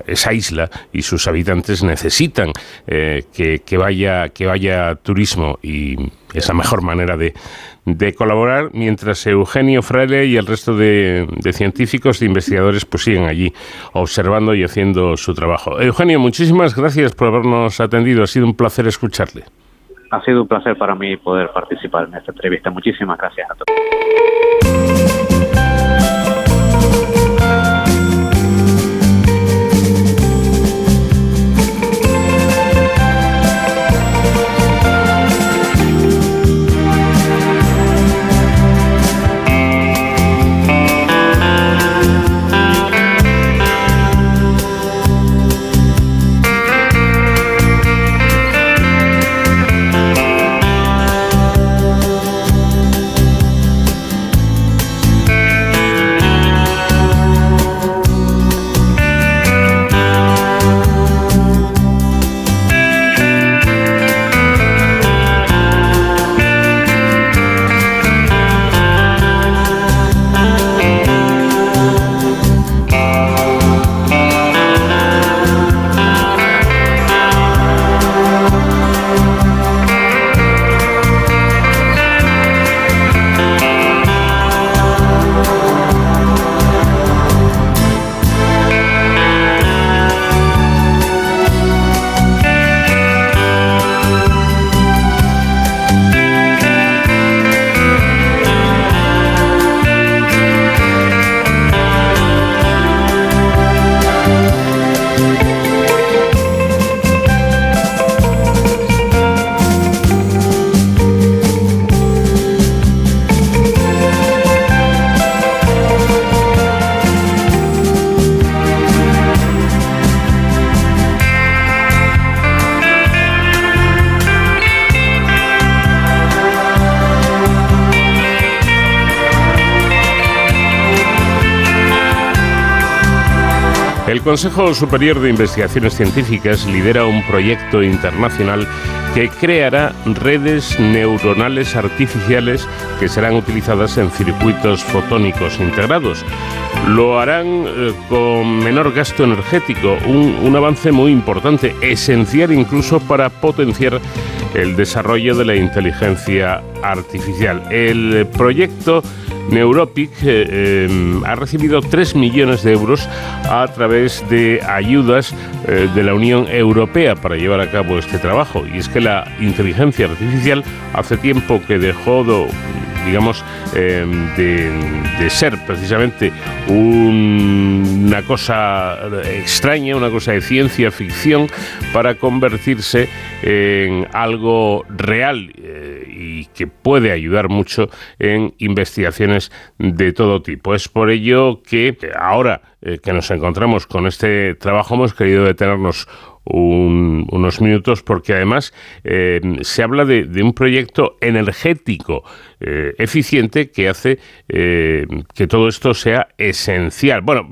esa isla y sus habitantes necesitan eh, que, vaya, que vaya turismo y esa mejor manera de, de colaborar, mientras Eugenio Fraile y el resto de, de, científicos, de investigadores, pues siguen allí observando y haciendo su trabajo. Eugenio, muchísimas gracias por habernos atendido. Ha sido un placer escucharle. Ha sido un placer para mí poder participar en esta entrevista. Muchísimas gracias a todos. Consejo Superior de Investigaciones Científicas lidera un proyecto internacional que creará redes neuronales artificiales que serán utilizadas en circuitos fotónicos integrados. Lo harán eh, con menor gasto energético, un avance muy importante, esencial incluso para potenciar el desarrollo de la inteligencia artificial. El proyecto Neuropic eh, em, ha recibido 3 millones de euros a través de ayudas eh, de la Unión Europea para llevar a cabo este trabajo. Y es que la inteligencia artificial hace tiempo que dejó digamos, em, de, ser precisamente una cosa extraña, una cosa de ciencia ficción, para convertirse en algo real eh, y que puede ayudar mucho en investigaciones de todo tipo. Es por ello que ahora eh, que nos encontramos con este trabajo hemos querido detenernos unos minutos porque además eh, se habla de, un proyecto energético eh, eficiente que hace eh, que todo esto sea esencial. Bueno,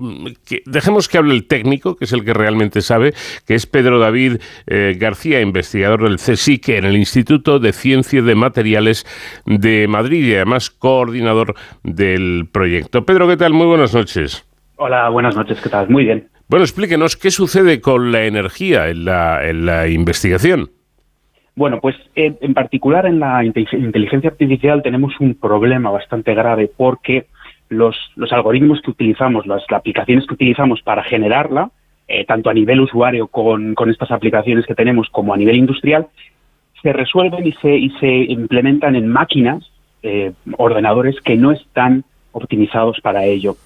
dejemos que hable el técnico, que es el que realmente sabe, que es Pedro David García, investigador del CSIC en el Instituto de Ciencia de Materiales de Madrid y además coordinador del proyecto. Pedro, ¿qué tal? Muy buenas noches. Hola, buenas noches, ¿qué tal? Muy bien. Bueno, explíquenos qué sucede con la energía en la, investigación. Bueno, pues en particular en la inteligencia artificial tenemos un problema bastante grave porque los, algoritmos que utilizamos, las, aplicaciones que utilizamos para generarla, eh, tanto a nivel usuario con, estas aplicaciones que tenemos como a nivel industrial, se resuelven y se, y se implementan en máquinas, eh, ordenadores que no están optimizados para ello.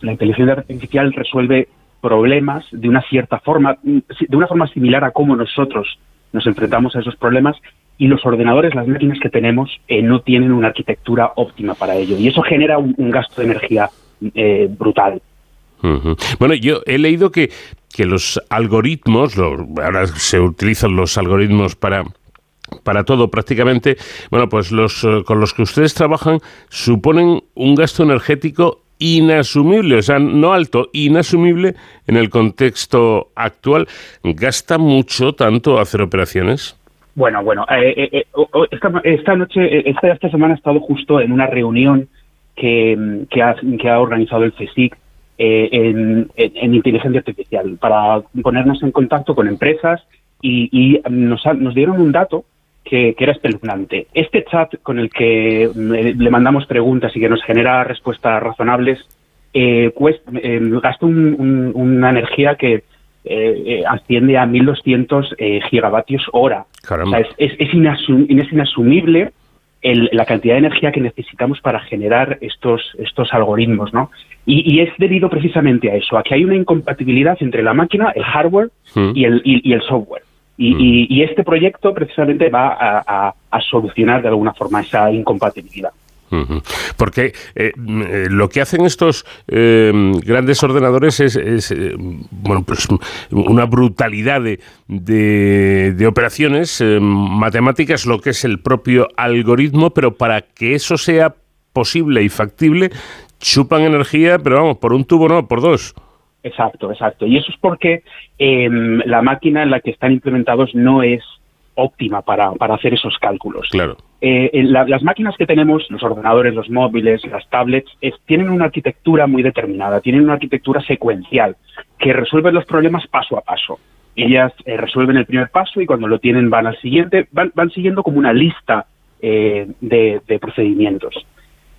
La inteligencia artificial resuelve problemas de una cierta forma, de una forma similar a cómo nosotros nos enfrentamos a esos problemas y los ordenadores, las máquinas que tenemos, eh, no tienen una arquitectura óptima para ello. Y eso genera un, gasto de energía eh, brutal. Bueno, yo he leído que, que los algoritmos, ahora se utilizan los algoritmos para para todo prácticamente, bueno, pues los eh, con los que ustedes trabajan suponen un gasto energético inasumible, o sea, no alto, inasumible en el contexto actual. ¿Gasta mucho tanto hacer operaciones? Bueno, bueno, eh, eh, eh, esta, noche, esta, esta, semana he estado justo en una reunión que, que, ha, organizado el CSIC en, inteligencia artificial para ponernos en contacto con empresas y, y nos, nos dieron un dato que, era espeluznante. Este chat con el que eh, le mandamos preguntas y que nos genera respuestas razonables, eh, eh gasta una energía que eh, asciende a 1.200 gigavatios hora. es, es, inasumible la cantidad de energía que necesitamos para generar estos, estos algoritmos, ¿no? Y, es debido precisamente a eso, a que hay una incompatibilidad entre la máquina, el hardware hmm. y, el, y el software. Y, este proyecto precisamente va a, solucionar de alguna forma esa incompatibilidad. Porque eh, eh, lo que hacen estos eh, grandes ordenadores es, bueno, pues una brutalidad de, de, operaciones matemáticas, lo que es el propio algoritmo, pero para que eso sea posible y factible, chupan energía, pero vamos, por un tubo no, por dos. Exacto, exacto. Y eso es porque em, la máquina en la que están implementados no es óptima para, para hacer esos cálculos. Claro. Eh, las máquinas que tenemos, los ordenadores, los móviles, las tablets, tienen una arquitectura muy determinada, tienen una arquitectura secuencial que resuelve los problemas paso a paso. Ellas eh, resuelven el primer paso y cuando lo tienen van al siguiente, van, van siguiendo como una lista eh, de, procedimientos.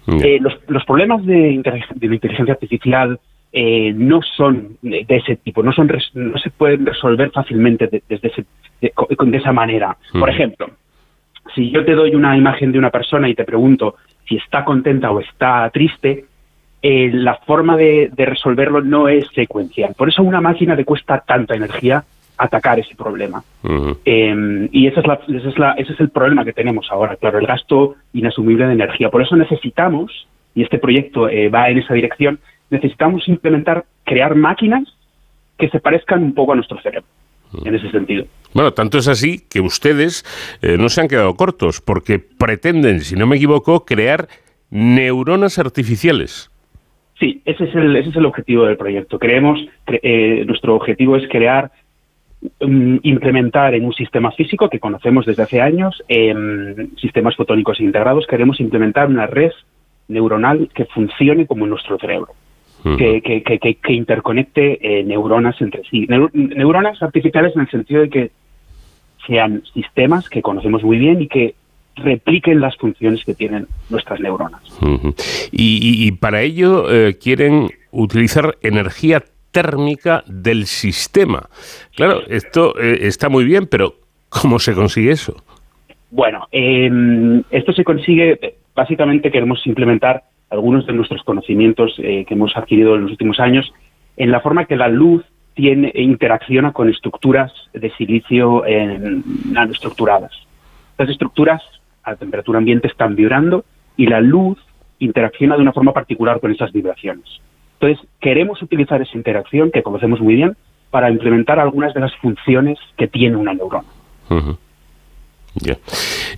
los, los, problemas de, de la inteligencia artificial, eh, no son de ese tipo, no, son no se pueden resolver fácilmente de, desde ese, de, esa manera. Por ejemplo, si yo te doy una imagen de una persona y te pregunto si está contenta o está triste, eh, la forma de, resolverlo no es secuencial. Por eso a una máquina le cuesta tanta energía atacar ese problema. Em, y esa es la, es la, ese es el problema que tenemos ahora, claro, el gasto inasumible de energía. Por eso necesitamos, y este proyecto eh, va en esa dirección, necesitamos implementar, crear máquinas que se parezcan un poco a nuestro cerebro, mm. en ese sentido. Bueno, tanto es así que ustedes eh, no se han quedado cortos, porque pretenden, si no me equivoco, crear neuronas artificiales. Sí, ese es el, ese es el objetivo del proyecto. Creemos, eh, nuestro objetivo es crear, mm, implementar en un sistema físico que conocemos desde hace años, en sistemas fotónicos integrados, queremos implementar una red neuronal que funcione como en nuestro cerebro. Que, que, que, que, interconecte eh, neuronas entre sí. neuronas artificiales en el sentido de que sean sistemas que conocemos muy bien y que repliquen las funciones que tienen nuestras neuronas. y, para ello eh, quieren utilizar energía térmica del sistema. Claro, esto eh, está muy bien, pero ¿cómo se consigue eso? Bueno, em, esto se consigue, básicamente queremos implementar algunos de nuestros conocimientos eh, que hemos adquirido en los últimos años en la forma que la luz tiene interacciona con estructuras de silicio nanoestructuradas. Estas estructuras a temperatura ambiente están vibrando y la luz interacciona de una forma particular con esas vibraciones. Entonces, queremos utilizar esa interacción, que conocemos muy bien, para implementar algunas de las funciones que tiene una neurona.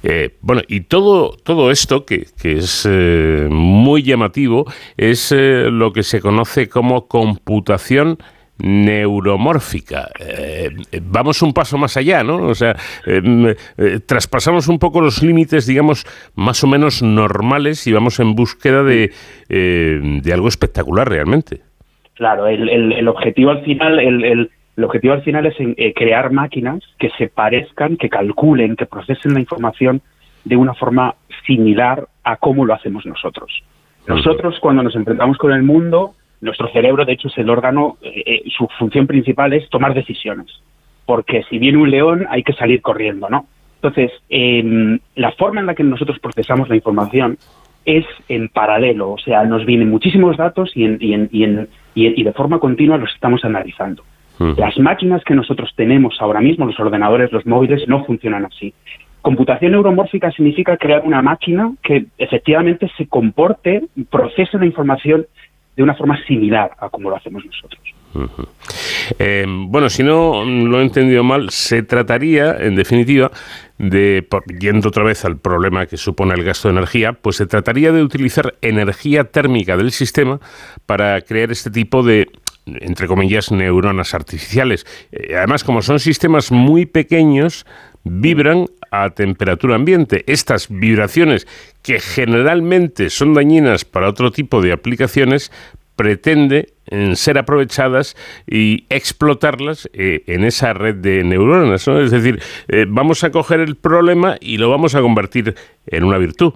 Eh, bueno, y todo, todo esto, que, es eh, muy llamativo, es eh, lo que se conoce como computación neuromórfica. Eh, vamos un paso más allá, ¿no? O sea, eh, eh, traspasamos un poco los límites, digamos, más o menos normales y vamos en búsqueda de, de algo espectacular realmente. Claro, el, el, objetivo al final, el, el, objetivo al final es crear máquinas que se parezcan, que calculen, que procesen la información de una forma similar a cómo lo hacemos nosotros. Nosotros cuando nos enfrentamos con el mundo nuestro cerebro, de hecho, es el órgano, eh, eh, su función principal es tomar decisiones, porque si viene un león hay que salir corriendo, ¿no? Entonces, la forma en la que nosotros procesamos la información es en paralelo, o sea, nos vienen muchísimos datos y, y, de forma continua los estamos analizando. Las máquinas que nosotros tenemos ahora mismo, los ordenadores, los móviles, no funcionan así. Computación neuromórfica significa crear una máquina que efectivamente se comporte, procese la información de una forma similar a como lo hacemos nosotros. Eh, bueno, si no lo he entendido mal, se trataría, en definitiva, de, yendo otra vez al problema que supone el gasto de energía, pues se trataría de utilizar energía térmica del sistema para crear este tipo de entre comillas, neuronas artificiales. Eh, además, como son sistemas muy pequeños, vibran a temperatura ambiente. Estas vibraciones, que generalmente son dañinas para otro tipo de aplicaciones, pretende ser aprovechadas y explotarlas eh, en esa red de neuronas. Es decir, eh, vamos a coger el problema y lo vamos a convertir en una virtud.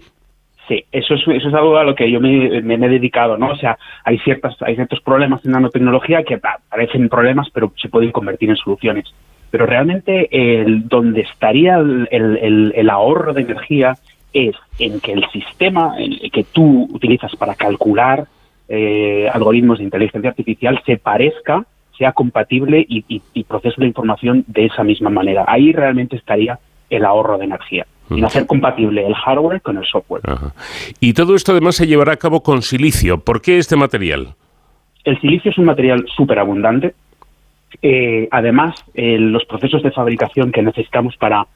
Sí, eso es, eso es algo a lo que yo me, he dedicado, ¿no? O sea, hay, ciertas, hay ciertos problemas en nanotecnología que parecen problemas, pero se pueden convertir en soluciones. Pero realmente el, donde estaría el, ahorro de energía es en que el sistema que tú utilizas para calcular eh, algoritmos de inteligencia artificial se parezca, sea compatible y, y, procese la información de esa misma manera. Ahí realmente estaría el ahorro de energía y hacer compatible el hardware con el software. Y todo esto además se llevará a cabo con silicio. ¿Por qué este material? El silicio es un material súper abundante. Eh, además, eh, los procesos de fabricación que necesitamos para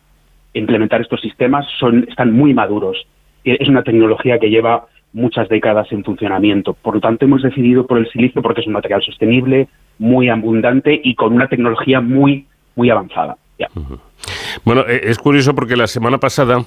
implementar estos sistemas son, están muy maduros. Es una tecnología que lleva muchas décadas en funcionamiento. Por lo tanto, hemos decidido por el silicio porque es un material sostenible, muy abundante y con una tecnología muy, muy avanzada. Bueno, e, es curioso porque la semana pasada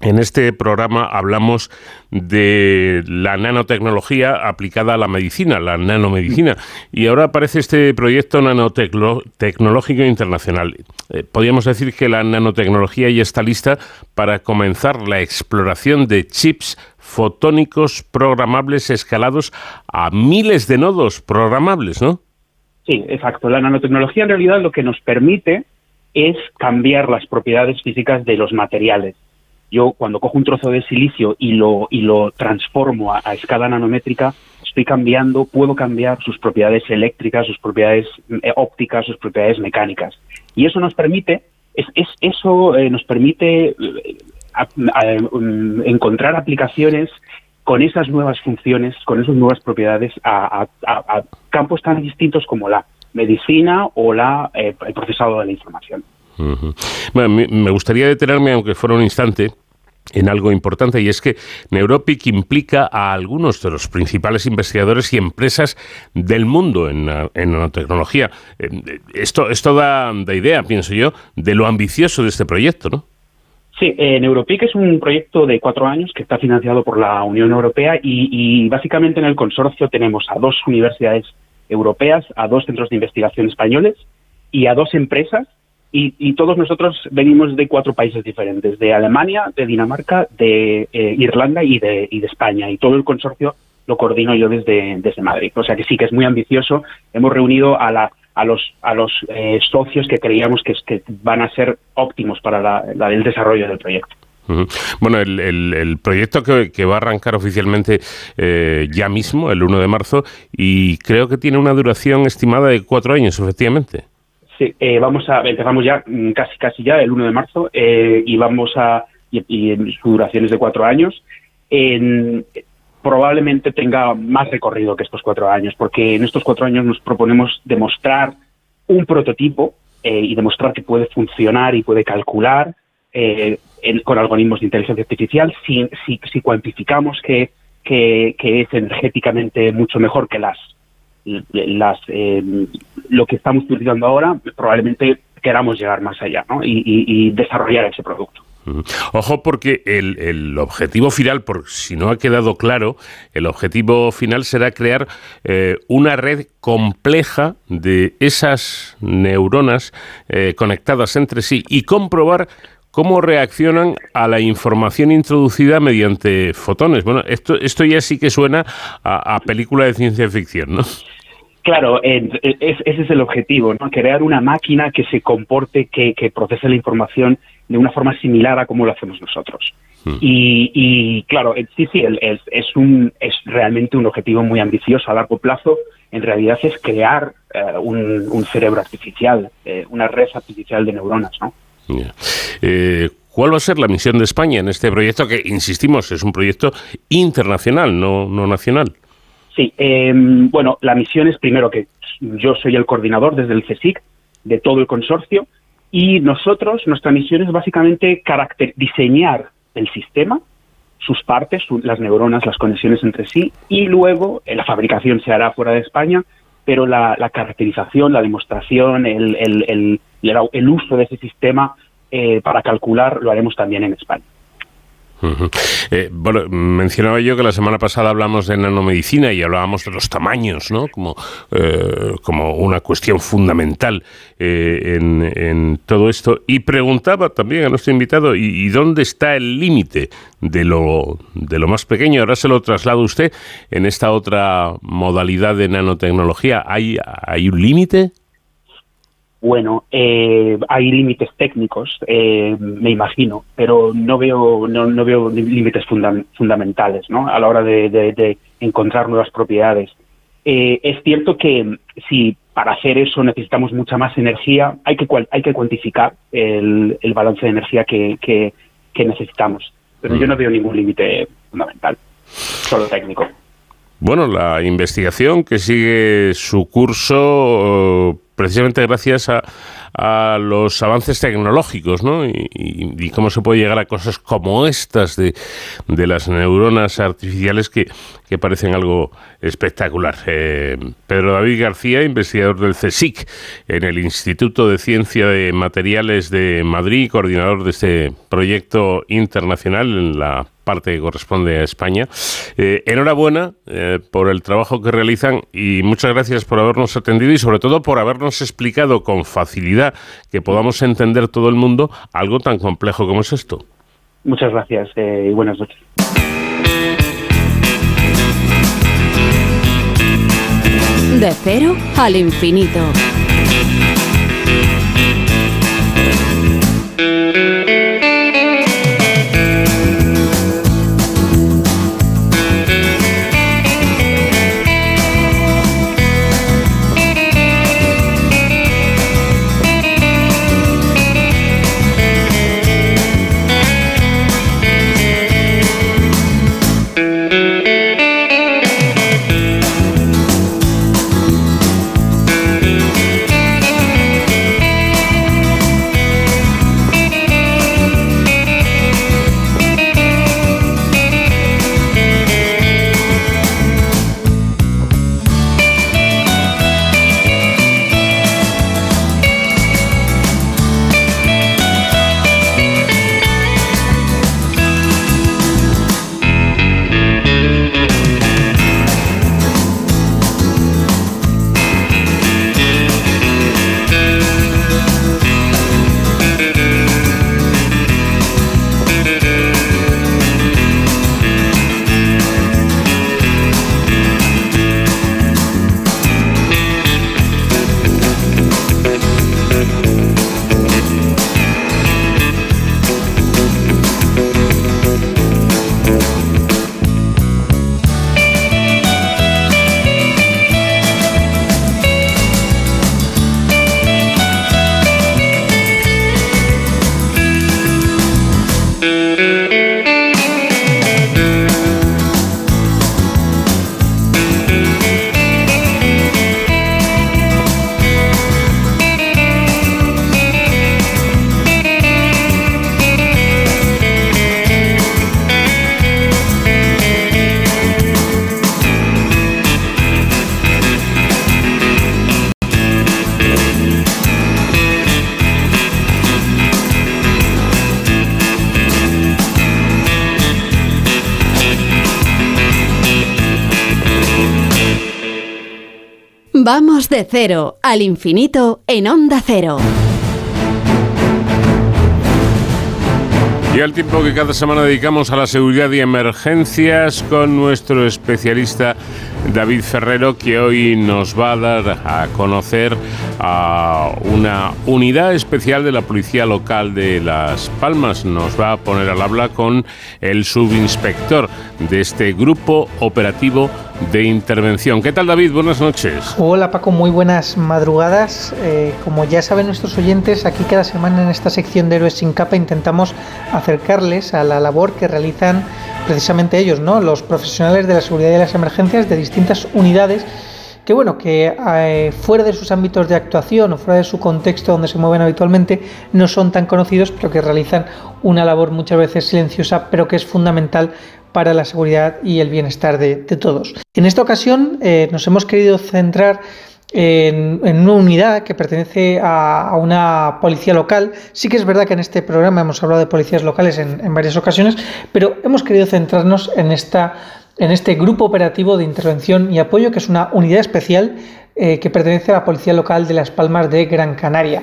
en este programa hablamos de la nanotecnología aplicada a la medicina, la nanomedicina, y ahora aparece este proyecto nanotecnológico internacional. Eh, podríamos decir que la nanotecnología ya está lista para comenzar la exploración de chips fotónicos programables escalados a miles de nodos programables, ¿no? Sí, exacto. La nanotecnología en realidad lo que nos permite es cambiar las propiedades físicas de los materiales. Yo cuando cojo un trozo de silicio y lo, y lo transformo a, escala nanométrica, estoy cambiando, puedo cambiar sus propiedades eléctricas, sus propiedades eh, ópticas, sus propiedades mecánicas. Y eso nos permite, es, eso eh, nos permite eh, um, encontrar aplicaciones con esas nuevas funciones, con esas nuevas propiedades a, campos tan distintos como la medicina o la, el procesado de la información. Bueno, me gustaría detenerme, aunque fuera un instante, en algo importante y es que Neuropic implica a algunos de los principales investigadores y empresas del mundo en, nanotecnología. Eh, esto, esto da, idea, pienso yo, de lo ambicioso de este proyecto, ¿no? Sí, eh, Neuropic es un proyecto de cuatro años que está financiado por la Unión Europea y, básicamente en el consorcio tenemos a dos universidades europeas, a dos centros de investigación españoles y a dos empresas y, todos nosotros venimos de cuatro países diferentes, de Alemania, de Dinamarca, de eh, Irlanda y de, y de España. Y todo el consorcio lo coordino yo desde, desde Madrid. O sea que sí que es muy ambicioso. Hemos reunido a, la, a los, a los eh, socios que creíamos que, que, van a ser óptimos para la, el desarrollo del proyecto. Bueno, el, proyecto que, va a arrancar oficialmente eh, ya mismo, el 1 de marzo, y creo que tiene una duración estimada de cuatro años, efectivamente. Sí, eh, vamos a, empezamos ya mm, casi casi ya el 1 de marzo eh, y vamos a, y, en su duración es de cuatro años, en, probablemente tenga más recorrido que estos cuatro años, porque en estos cuatro años nos proponemos demostrar un prototipo eh, y demostrar que puede funcionar y puede calcular con algoritmos de inteligencia artificial si, cuantificamos que, que, es energéticamente mucho mejor que las las, eh, lo que estamos utilizando ahora, probablemente queramos llegar más allá y, desarrollar ese producto. Ojo porque el, objetivo final, por si no ha quedado claro, el objetivo final será crear eh, una red compleja de esas neuronas eh, conectadas entre sí y comprobar cómo reaccionan a la información introducida mediante fotones. Bueno, esto, esto ya sí que suena a, a película de ciencia ficción, ¿no? Claro, ese es el objetivo, ¿no? crear una máquina que se comporte, que, procese la información de una forma similar a como lo hacemos nosotros. Hmm. Y, claro, sí, sí, es, un, es realmente un objetivo muy ambicioso a largo plazo. En realidad es crear eh, un, cerebro artificial, eh, una red artificial de neuronas, ¿no? Eh, ¿Cuál va a ser la misión de España en este proyecto que, insistimos, es un proyecto internacional, no, no nacional? Sí, em, bueno, la misión es primero que yo soy el coordinador desde el CSIC de todo el consorcio y nosotros, nuestra misión es básicamente diseñar el sistema, sus partes, las neuronas, las conexiones entre sí y luego eh, la fabricación se hará fuera de España, pero la, caracterización, la demostración, el, el, el, uso de ese sistema eh, para calcular lo haremos también en España. Eh, bueno, mencionaba yo que la semana pasada hablamos de nanomedicina y hablábamos de los tamaños, ¿no? Como, eh, como una cuestión fundamental eh, en, todo esto. Y preguntaba también a nuestro invitado, ¿y, dónde está el límite de lo, de lo más pequeño? Ahora se lo traslado a usted en esta otra modalidad de nanotecnología. ¿Hay, hay un límite? Bueno, eh, hay límites técnicos, eh, me imagino, pero no veo no, no veo límites fundamentales ¿no? a la hora de, encontrar nuevas propiedades. Eh, es cierto que si para hacer eso necesitamos mucha más energía, hay que, hay que cuantificar el, balance de energía que, que necesitamos, pero yo no veo ningún límite fundamental, solo técnico. Bueno, la investigación que sigue su curso precisamente gracias a, los avances tecnológicos, ¿no? Y, cómo se puede llegar a cosas como estas de, las neuronas artificiales que, parecen algo espectacular. Eh, Pedro David García, investigador del CSIC en el Instituto de Ciencia de Materiales de Madrid, coordinador de este proyecto internacional en la parte que corresponde a España. Eh, enhorabuena eh, por el trabajo que realizan y muchas gracias por habernos atendido y sobre todo por habernos explicado con facilidad que podamos entender todo el mundo algo tan complejo como es esto. Muchas gracias eh, y buenas noches. De cero al infinito. De cero al infinito en onda cero. Y al tiempo que cada semana dedicamos a la seguridad y emergencias con nuestro especialista David Ferrero, que hoy nos va a dar a conocer a una unidad especial de la Policía Local de Las Palmas. Nos va a poner al habla con el subinspector de este grupo operativo de intervención. ¿Qué tal David? Buenas noches. Hola Paco, muy buenas madrugadas. Eh, como ya saben nuestros oyentes, aquí cada semana en esta sección de Héroes sin capa intentamos acercarles a la labor que realizan precisamente ellos, ¿no? los profesionales de la seguridad y las emergencias de distintas unidades que bueno, que eh, fuera de sus ámbitos de actuación o fuera de su contexto donde se mueven habitualmente no son tan conocidos, pero que realizan una labor muchas veces silenciosa, pero que es fundamental para la seguridad y el bienestar de, todos. En esta ocasión eh, nos hemos querido centrar en, una unidad que pertenece a, una policía local. Sí que es verdad que en este programa hemos hablado de policías locales en, varias ocasiones, pero hemos querido centrarnos en esta en este grupo operativo de intervención y apoyo, que es una unidad especial eh, que pertenece a la Policía Local de Las Palmas de Gran Canaria.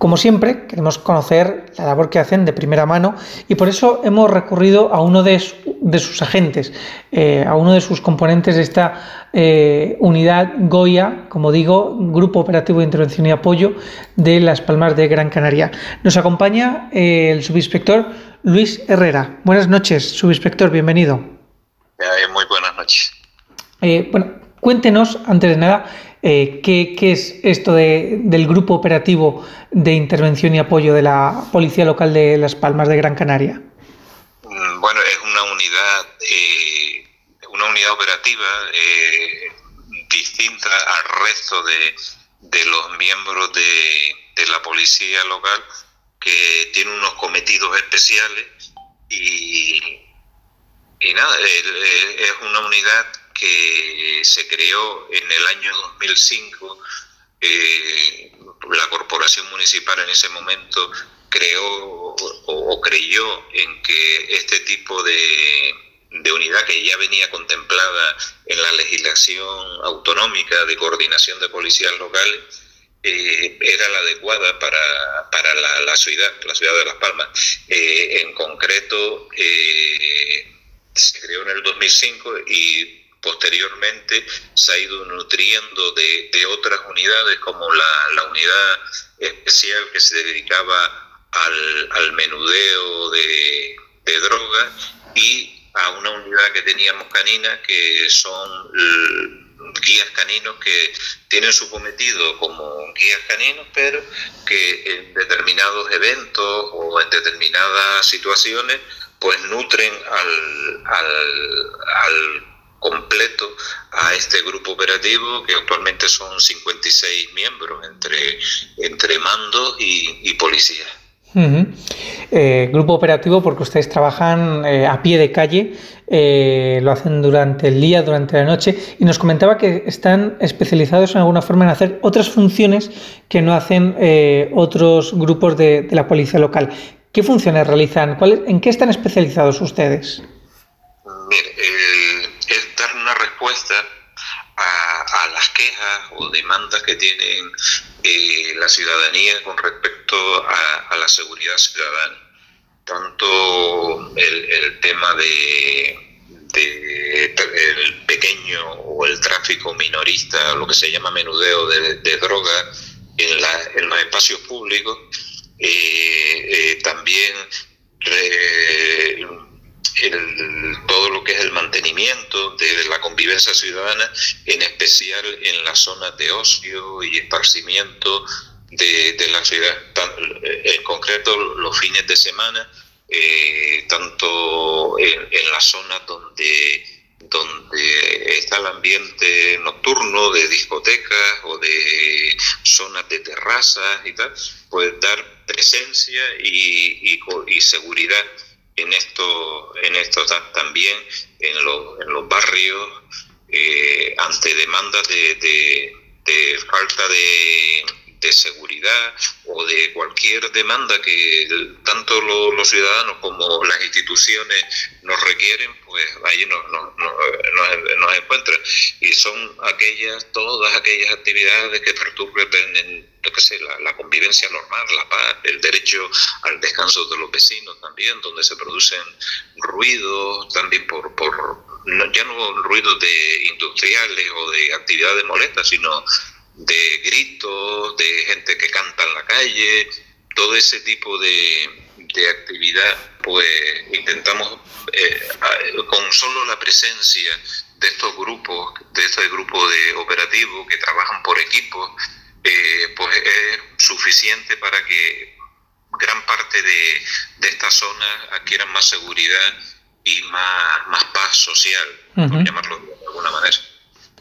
Como siempre, queremos conocer la labor que hacen de primera mano y por eso hemos recurrido a uno de, sus agentes, eh, a uno de sus componentes de esta eh, unidad Goya, como digo, Grupo Operativo de Intervención y Apoyo de Las Palmas de Gran Canaria. Nos acompaña el subinspector Luis Herrera. Buenas noches, subinspector, bienvenido. Eh, muy buenas noches. Eh, bueno, cuéntenos, antes de nada, eh, ¿qué, es esto del Grupo Operativo de Intervención y Apoyo de la Policía Local de Las Palmas de Gran Canaria. Mm, bueno, es una unidad, una unidad operativa distinta al resto de, los miembros de, de la Policía Local que tiene unos cometidos especiales y nada, es una unidad que se creó en el año 2005. Eh, la corporación municipal en ese momento creó o, creyó en que este tipo de, unidad que ya venía contemplada en la legislación autonómica de coordinación de policías locales eh, era la adecuada para, para la, ciudad, la ciudad de Las Palmas. Eh, en concreto, se creó en el 2005 y posteriormente se ha ido nutriendo de, otras unidades como la, unidad especial que se dedicaba al, menudeo de, de drogas y a una unidad que teníamos canina que son guías caninos que tienen su cometido como guías caninos, pero que en determinados eventos o en determinadas situaciones pues nutren al, al, completo a este grupo operativo que actualmente son 56 miembros entre, entre mandos y, policía. Eh, grupo operativo porque ustedes trabajan eh, a pie de calle, eh, lo hacen durante el día, durante la noche y nos comentaba que están especializados en alguna forma en hacer otras funciones que no hacen otros grupos de, de la policía local. ¿Qué funciones realizan? ¿En qué están especializados ustedes? Mire, respuesta a, las quejas o demandas que tienen eh, la ciudadanía con respecto a, la seguridad ciudadana. Tanto el, tema de, el pequeño o el tráfico minorista, lo que se llama menudeo de, de droga en, la, en los espacios públicos, eh, eh, también todo lo que es el mantenimiento de la convivencia ciudadana, en especial en las zonas de ocio y esparcimiento de, la ciudad, eh, en concreto los fines de semana, tanto en, en las zonas donde donde está el ambiente nocturno de discotecas o de zonas de terrazas y tal, pues dar presencia y, y, seguridad en esto, en esto también en, los, en los barrios eh, ante demandas de, de, falta de, de seguridad o de cualquier demanda que tanto los ciudadanos como las instituciones nos requieren, pues ahí nos, nos, nos, encuentran. Y son aquellas, todas aquellas actividades que perturben yo qué sé, la, convivencia normal, la paz, el derecho al descanso de los vecinos también, donde se producen ruidos también por, por ya no ruidos de industriales o de actividades molestas, sino de gritos, de gente que canta en la calle, todo ese tipo de, actividad, pues intentamos eh, con solo la presencia de estos grupos, de este grupo de operativos que trabajan por equipos, eh, pues es suficiente para que gran parte de, de estas zonas adquieran más seguridad y más, más paz social, por llamarlo de alguna manera.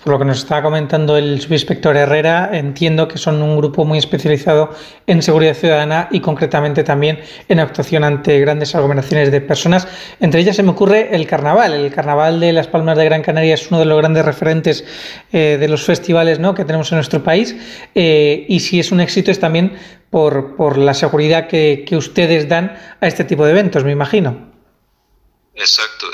Por lo que nos está comentando el subinspector Herrera, entiendo que son un grupo muy especializado en seguridad ciudadana y concretamente también en actuación ante grandes aglomeraciones de personas. Entre ellas se me ocurre el carnaval. El carnaval de Las Palmas de Gran Canaria es uno de los grandes referentes eh, de los festivales ¿no? que tenemos en nuestro país eh, y si es un éxito es también por, la seguridad que, ustedes dan a este tipo de eventos, me imagino. Exacto,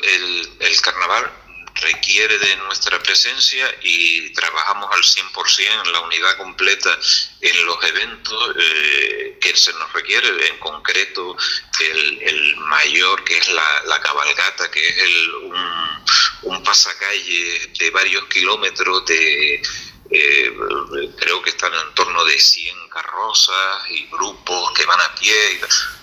el carnaval requiere de nuestra presencia y trabajamos al 100% en la unidad completa en los eventos eh, que se nos requiere, en concreto el, mayor que es la, la, cabalgata, que es el, un, un pasacalle de varios kilómetros de... Eh, creo que están en torno de 100 carrozas y grupos que van a pie.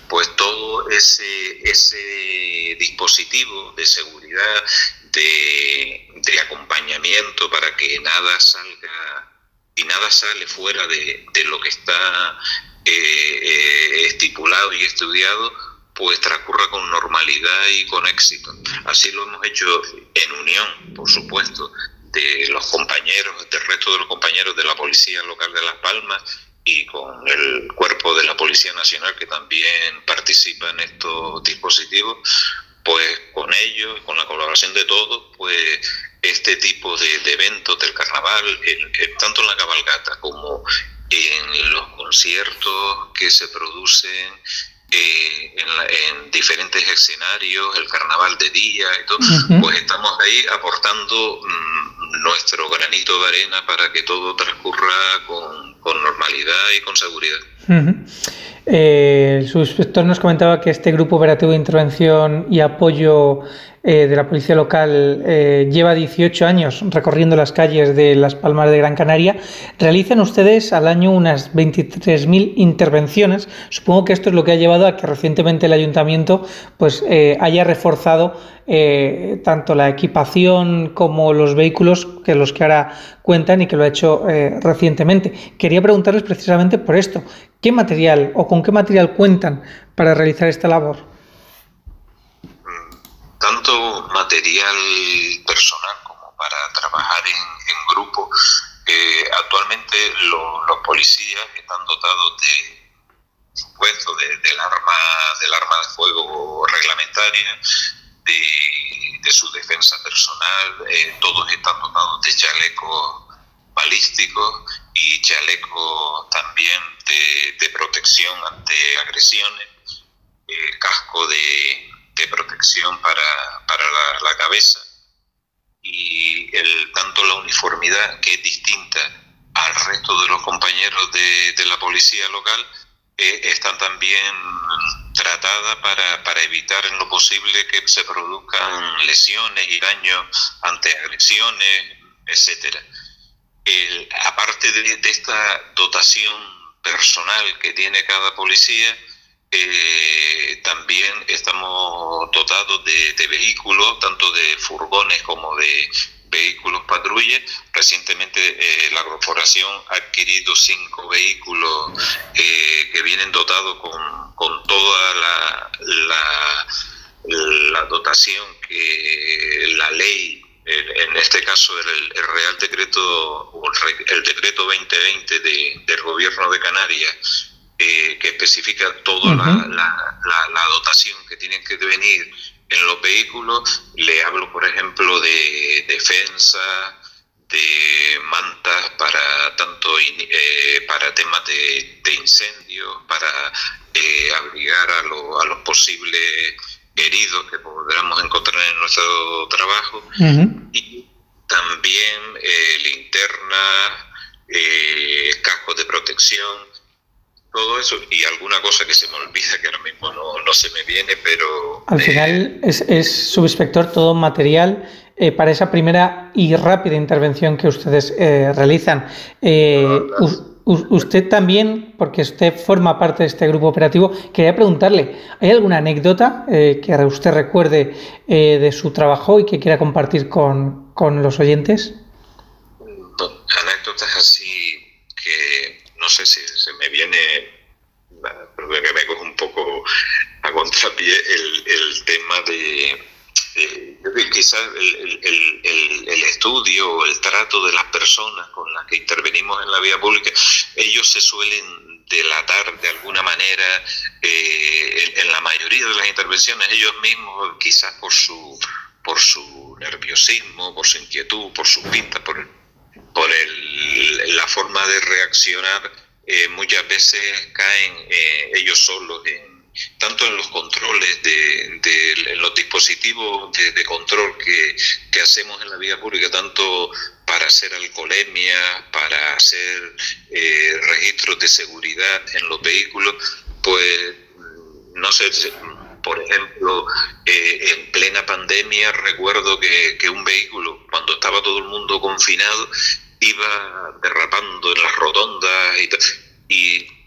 Pues todo ese, ese dispositivo de seguridad, de, acompañamiento para que nada salga y nada sale fuera de, lo que está eh, eh, estipulado y estudiado, pues transcurra con normalidad y con éxito. Así lo hemos hecho en unión, por supuesto, de los compañeros, del resto de los compañeros de la Policía Local de Las Palmas y con el cuerpo de la Policía Nacional que también participa en estos dispositivos, pues con ellos, con la colaboración de todos, pues este tipo de, eventos del carnaval, tanto en la cabalgata como en los conciertos que se producen eh, en, diferentes escenarios, el carnaval de día y todo, pues estamos ahí aportando mm, nuestro granito de arena para que todo transcurra con, normalidad y con seguridad. Eh, el subinspector nos comentaba que este grupo operativo de intervención y apoyo eh, de la policía local eh, lleva 18 años recorriendo las calles de Las Palmas de Gran Canaria. Realizan ustedes al año unas 23.000 intervenciones. Supongo que esto es lo que ha llevado a que recientemente el ayuntamiento pues, eh, haya reforzado tanto la equipación como los vehículos que los que ahora cuentan y que lo ha hecho recientemente. Quería preguntarles precisamente por esto. ¿Qué material o con qué material cuentan para realizar esta labor? tanto material personal como para trabajar en, grupo. Eh, actualmente los policías están dotados de supuesto del arma del arma de fuego reglamentaria de, su defensa personal eh, todos están dotados de chalecos balísticos y chalecos también de, protección ante agresiones eh, casco de, de protección para, para la, cabeza y el, tanto la uniformidad que es distinta al resto de los compañeros de, de la policía local eh, están también tratadas para, para evitar en lo posible que se produzcan lesiones y daños ante agresiones, etcétera. Aparte de, esta dotación personal que tiene cada policía, eh, también estamos dotados de, vehículos, tanto de furgones como de vehículos patrulla. Recientemente eh, la corporación ha adquirido cinco vehículos eh, que vienen dotados con, toda la, dotación que la ley en este caso el, Real Decreto, el Decreto 2020 de, del Gobierno de Canarias que especifica toda la, dotación que tienen que venir en los vehículos. Le hablo, por ejemplo, de defensa, de mantas para tanto eh, para temas de, de incendios, para eh, abrigar a, a, los posibles heridos que podamos encontrar en nuestro trabajo. Y también eh, linternas, cascos de protección, todo eso. Y alguna cosa que se me olvida que ahora mismo no, no se me viene, pero... Al final es, es subinspector todo material eh, para esa primera y rápida intervención que ustedes eh, realizan. Eh, usted también, porque usted forma parte de este grupo operativo, quería preguntarle, ¿hay alguna anécdota que usted recuerde de su trabajo y que quiera compartir con, con los oyentes? Anécdotas así que no sé si se me viene, pero que me coge un poco a contrapié el, el tema de eh, quizás el, el, el, estudio o el trato de las personas con las que intervenimos en la vía pública, ellos se suelen delatar de alguna manera eh, en, la mayoría de las intervenciones, ellos mismos, quizás por su, por su nerviosismo, por su inquietud, por su pinta, por, por el, la forma de reaccionar, eh, muchas veces caen eh, ellos solos en tanto en los controles de, los dispositivos de, control que, hacemos en la vía pública, tanto para hacer alcoholemia, para hacer eh, registros de seguridad en los vehículos, pues no sé, por ejemplo, eh, en plena pandemia recuerdo que, que un vehículo, cuando estaba todo el mundo confinado, iba derrapando en las rotondas y, y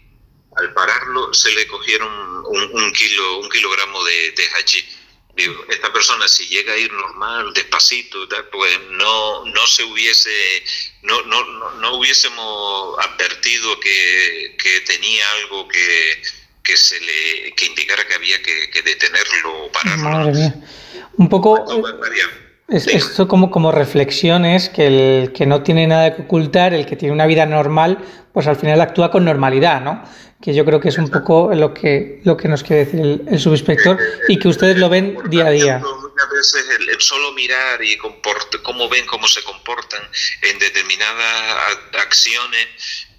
al pararlo se le cogieron un, kilo, un kilogramo de, de Digo, esta persona si llega a ir normal, despacito, pues no, no se hubiese, no, no, no, hubiésemos advertido que, tenía algo que, que se le, que indicara que había que, detenerlo o pararlo. Madre mía. Un poco. Es, esto como, como reflexión es que el que no tiene nada que ocultar, el que tiene una vida normal, pues al final actúa con normalidad, ¿no? Que yo creo que es un poco lo que, lo que nos quiere decir el, subinspector y que ustedes lo ven día a día. Muchas veces el, solo mirar y cómo ven cómo se comportan en determinadas acciones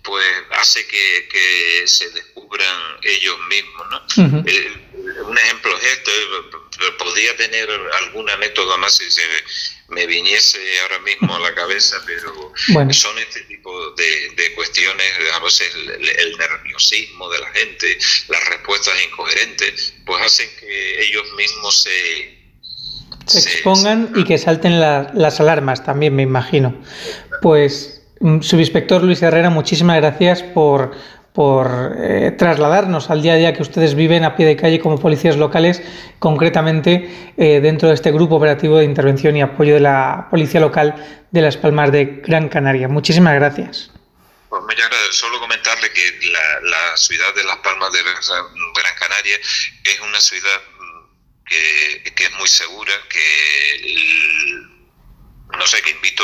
pues hace que, que, se descubran ellos mismos. ¿no? un ejemplo es esto, eh, podría tener alguna método más si se me viniese ahora mismo a la cabeza, pero son este tipo de, cuestiones, a veces el, nerviosismo de la gente, las respuestas incoherentes, pues hacen que ellos mismos se... Se, expongan y que salten las alarmas también, me imagino. Pues, mm, subinspector Luis Herrera, muchísimas gracias por por eh, trasladarnos al día a día que ustedes viven a pie de calle como policías locales, concretamente eh, dentro de este grupo operativo de intervención y apoyo de la Policía Local de Las Palmas de Gran Canaria. Muchísimas gracias. Pues muchas gracias. Solo comentarle que la, ciudad de Las Palmas de Gran Canaria es una ciudad mm, que, es muy segura, que no sé, que invito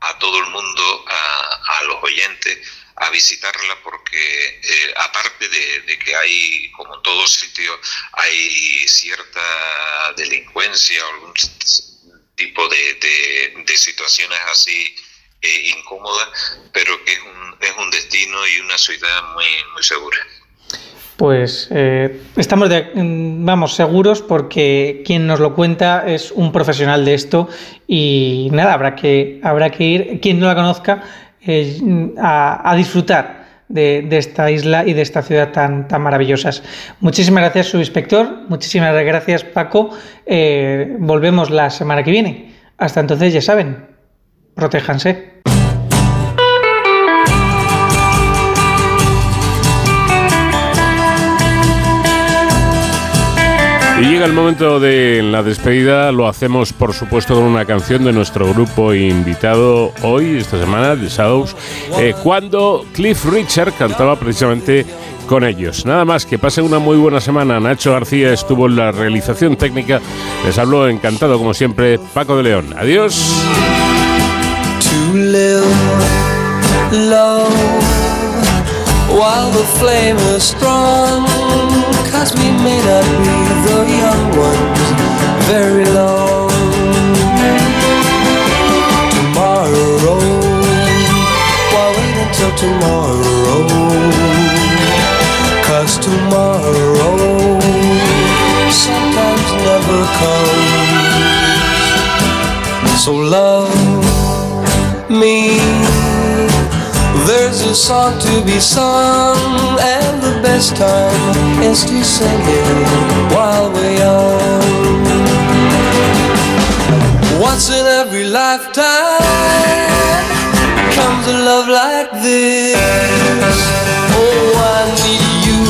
a, todo el mundo, a, a los oyentes, a visitarla porque eh, aparte de, que hay, como en todos sitios, hay cierta delincuencia o algún tipo de, de, situaciones así eh, incómodas, pero que es un, es un destino y una ciudad muy, muy segura. Pues eh, estamos, de, vamos, seguros porque quien nos lo cuenta es un profesional de esto y nada, habrá que, habrá que ir, quien no la conozca, a, disfrutar de, esta isla y de esta ciudad tan, tan maravillosas. Muchísimas gracias, subinspector. Muchísimas gracias, Paco. Eh, volvemos la semana que viene. Hasta entonces, ya saben, protéjanse. Y llega el momento de la despedida, lo hacemos por supuesto con una canción de nuestro grupo invitado hoy, esta semana, The Shadows, eh, cuando Cliff Richard cantaba precisamente con ellos. Nada más, que pasen una muy buena semana. Nacho García estuvo en la realización técnica, les habló encantado como siempre Paco de León. Adiós. Sometimes we may not be the young ones very long. Tomorrow, why wait until tomorrow? Cause tomorrow sometimes never comes. So love me. There's a song to be sung, and the best time is to sing it while we're young. Once in every lifetime comes a love like this. Oh, I need you,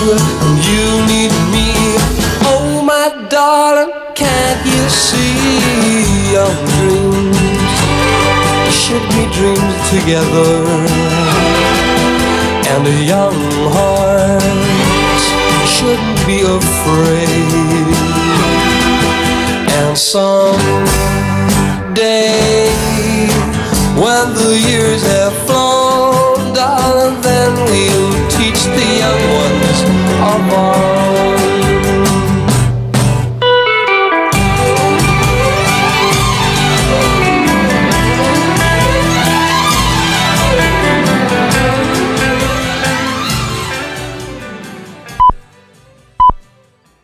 and you need me. Oh, my darling, can't you see young dreams should we dream together? And a young heart shouldn't be afraid. And someday, when the years have flown, darling, then we'll teach the young ones of our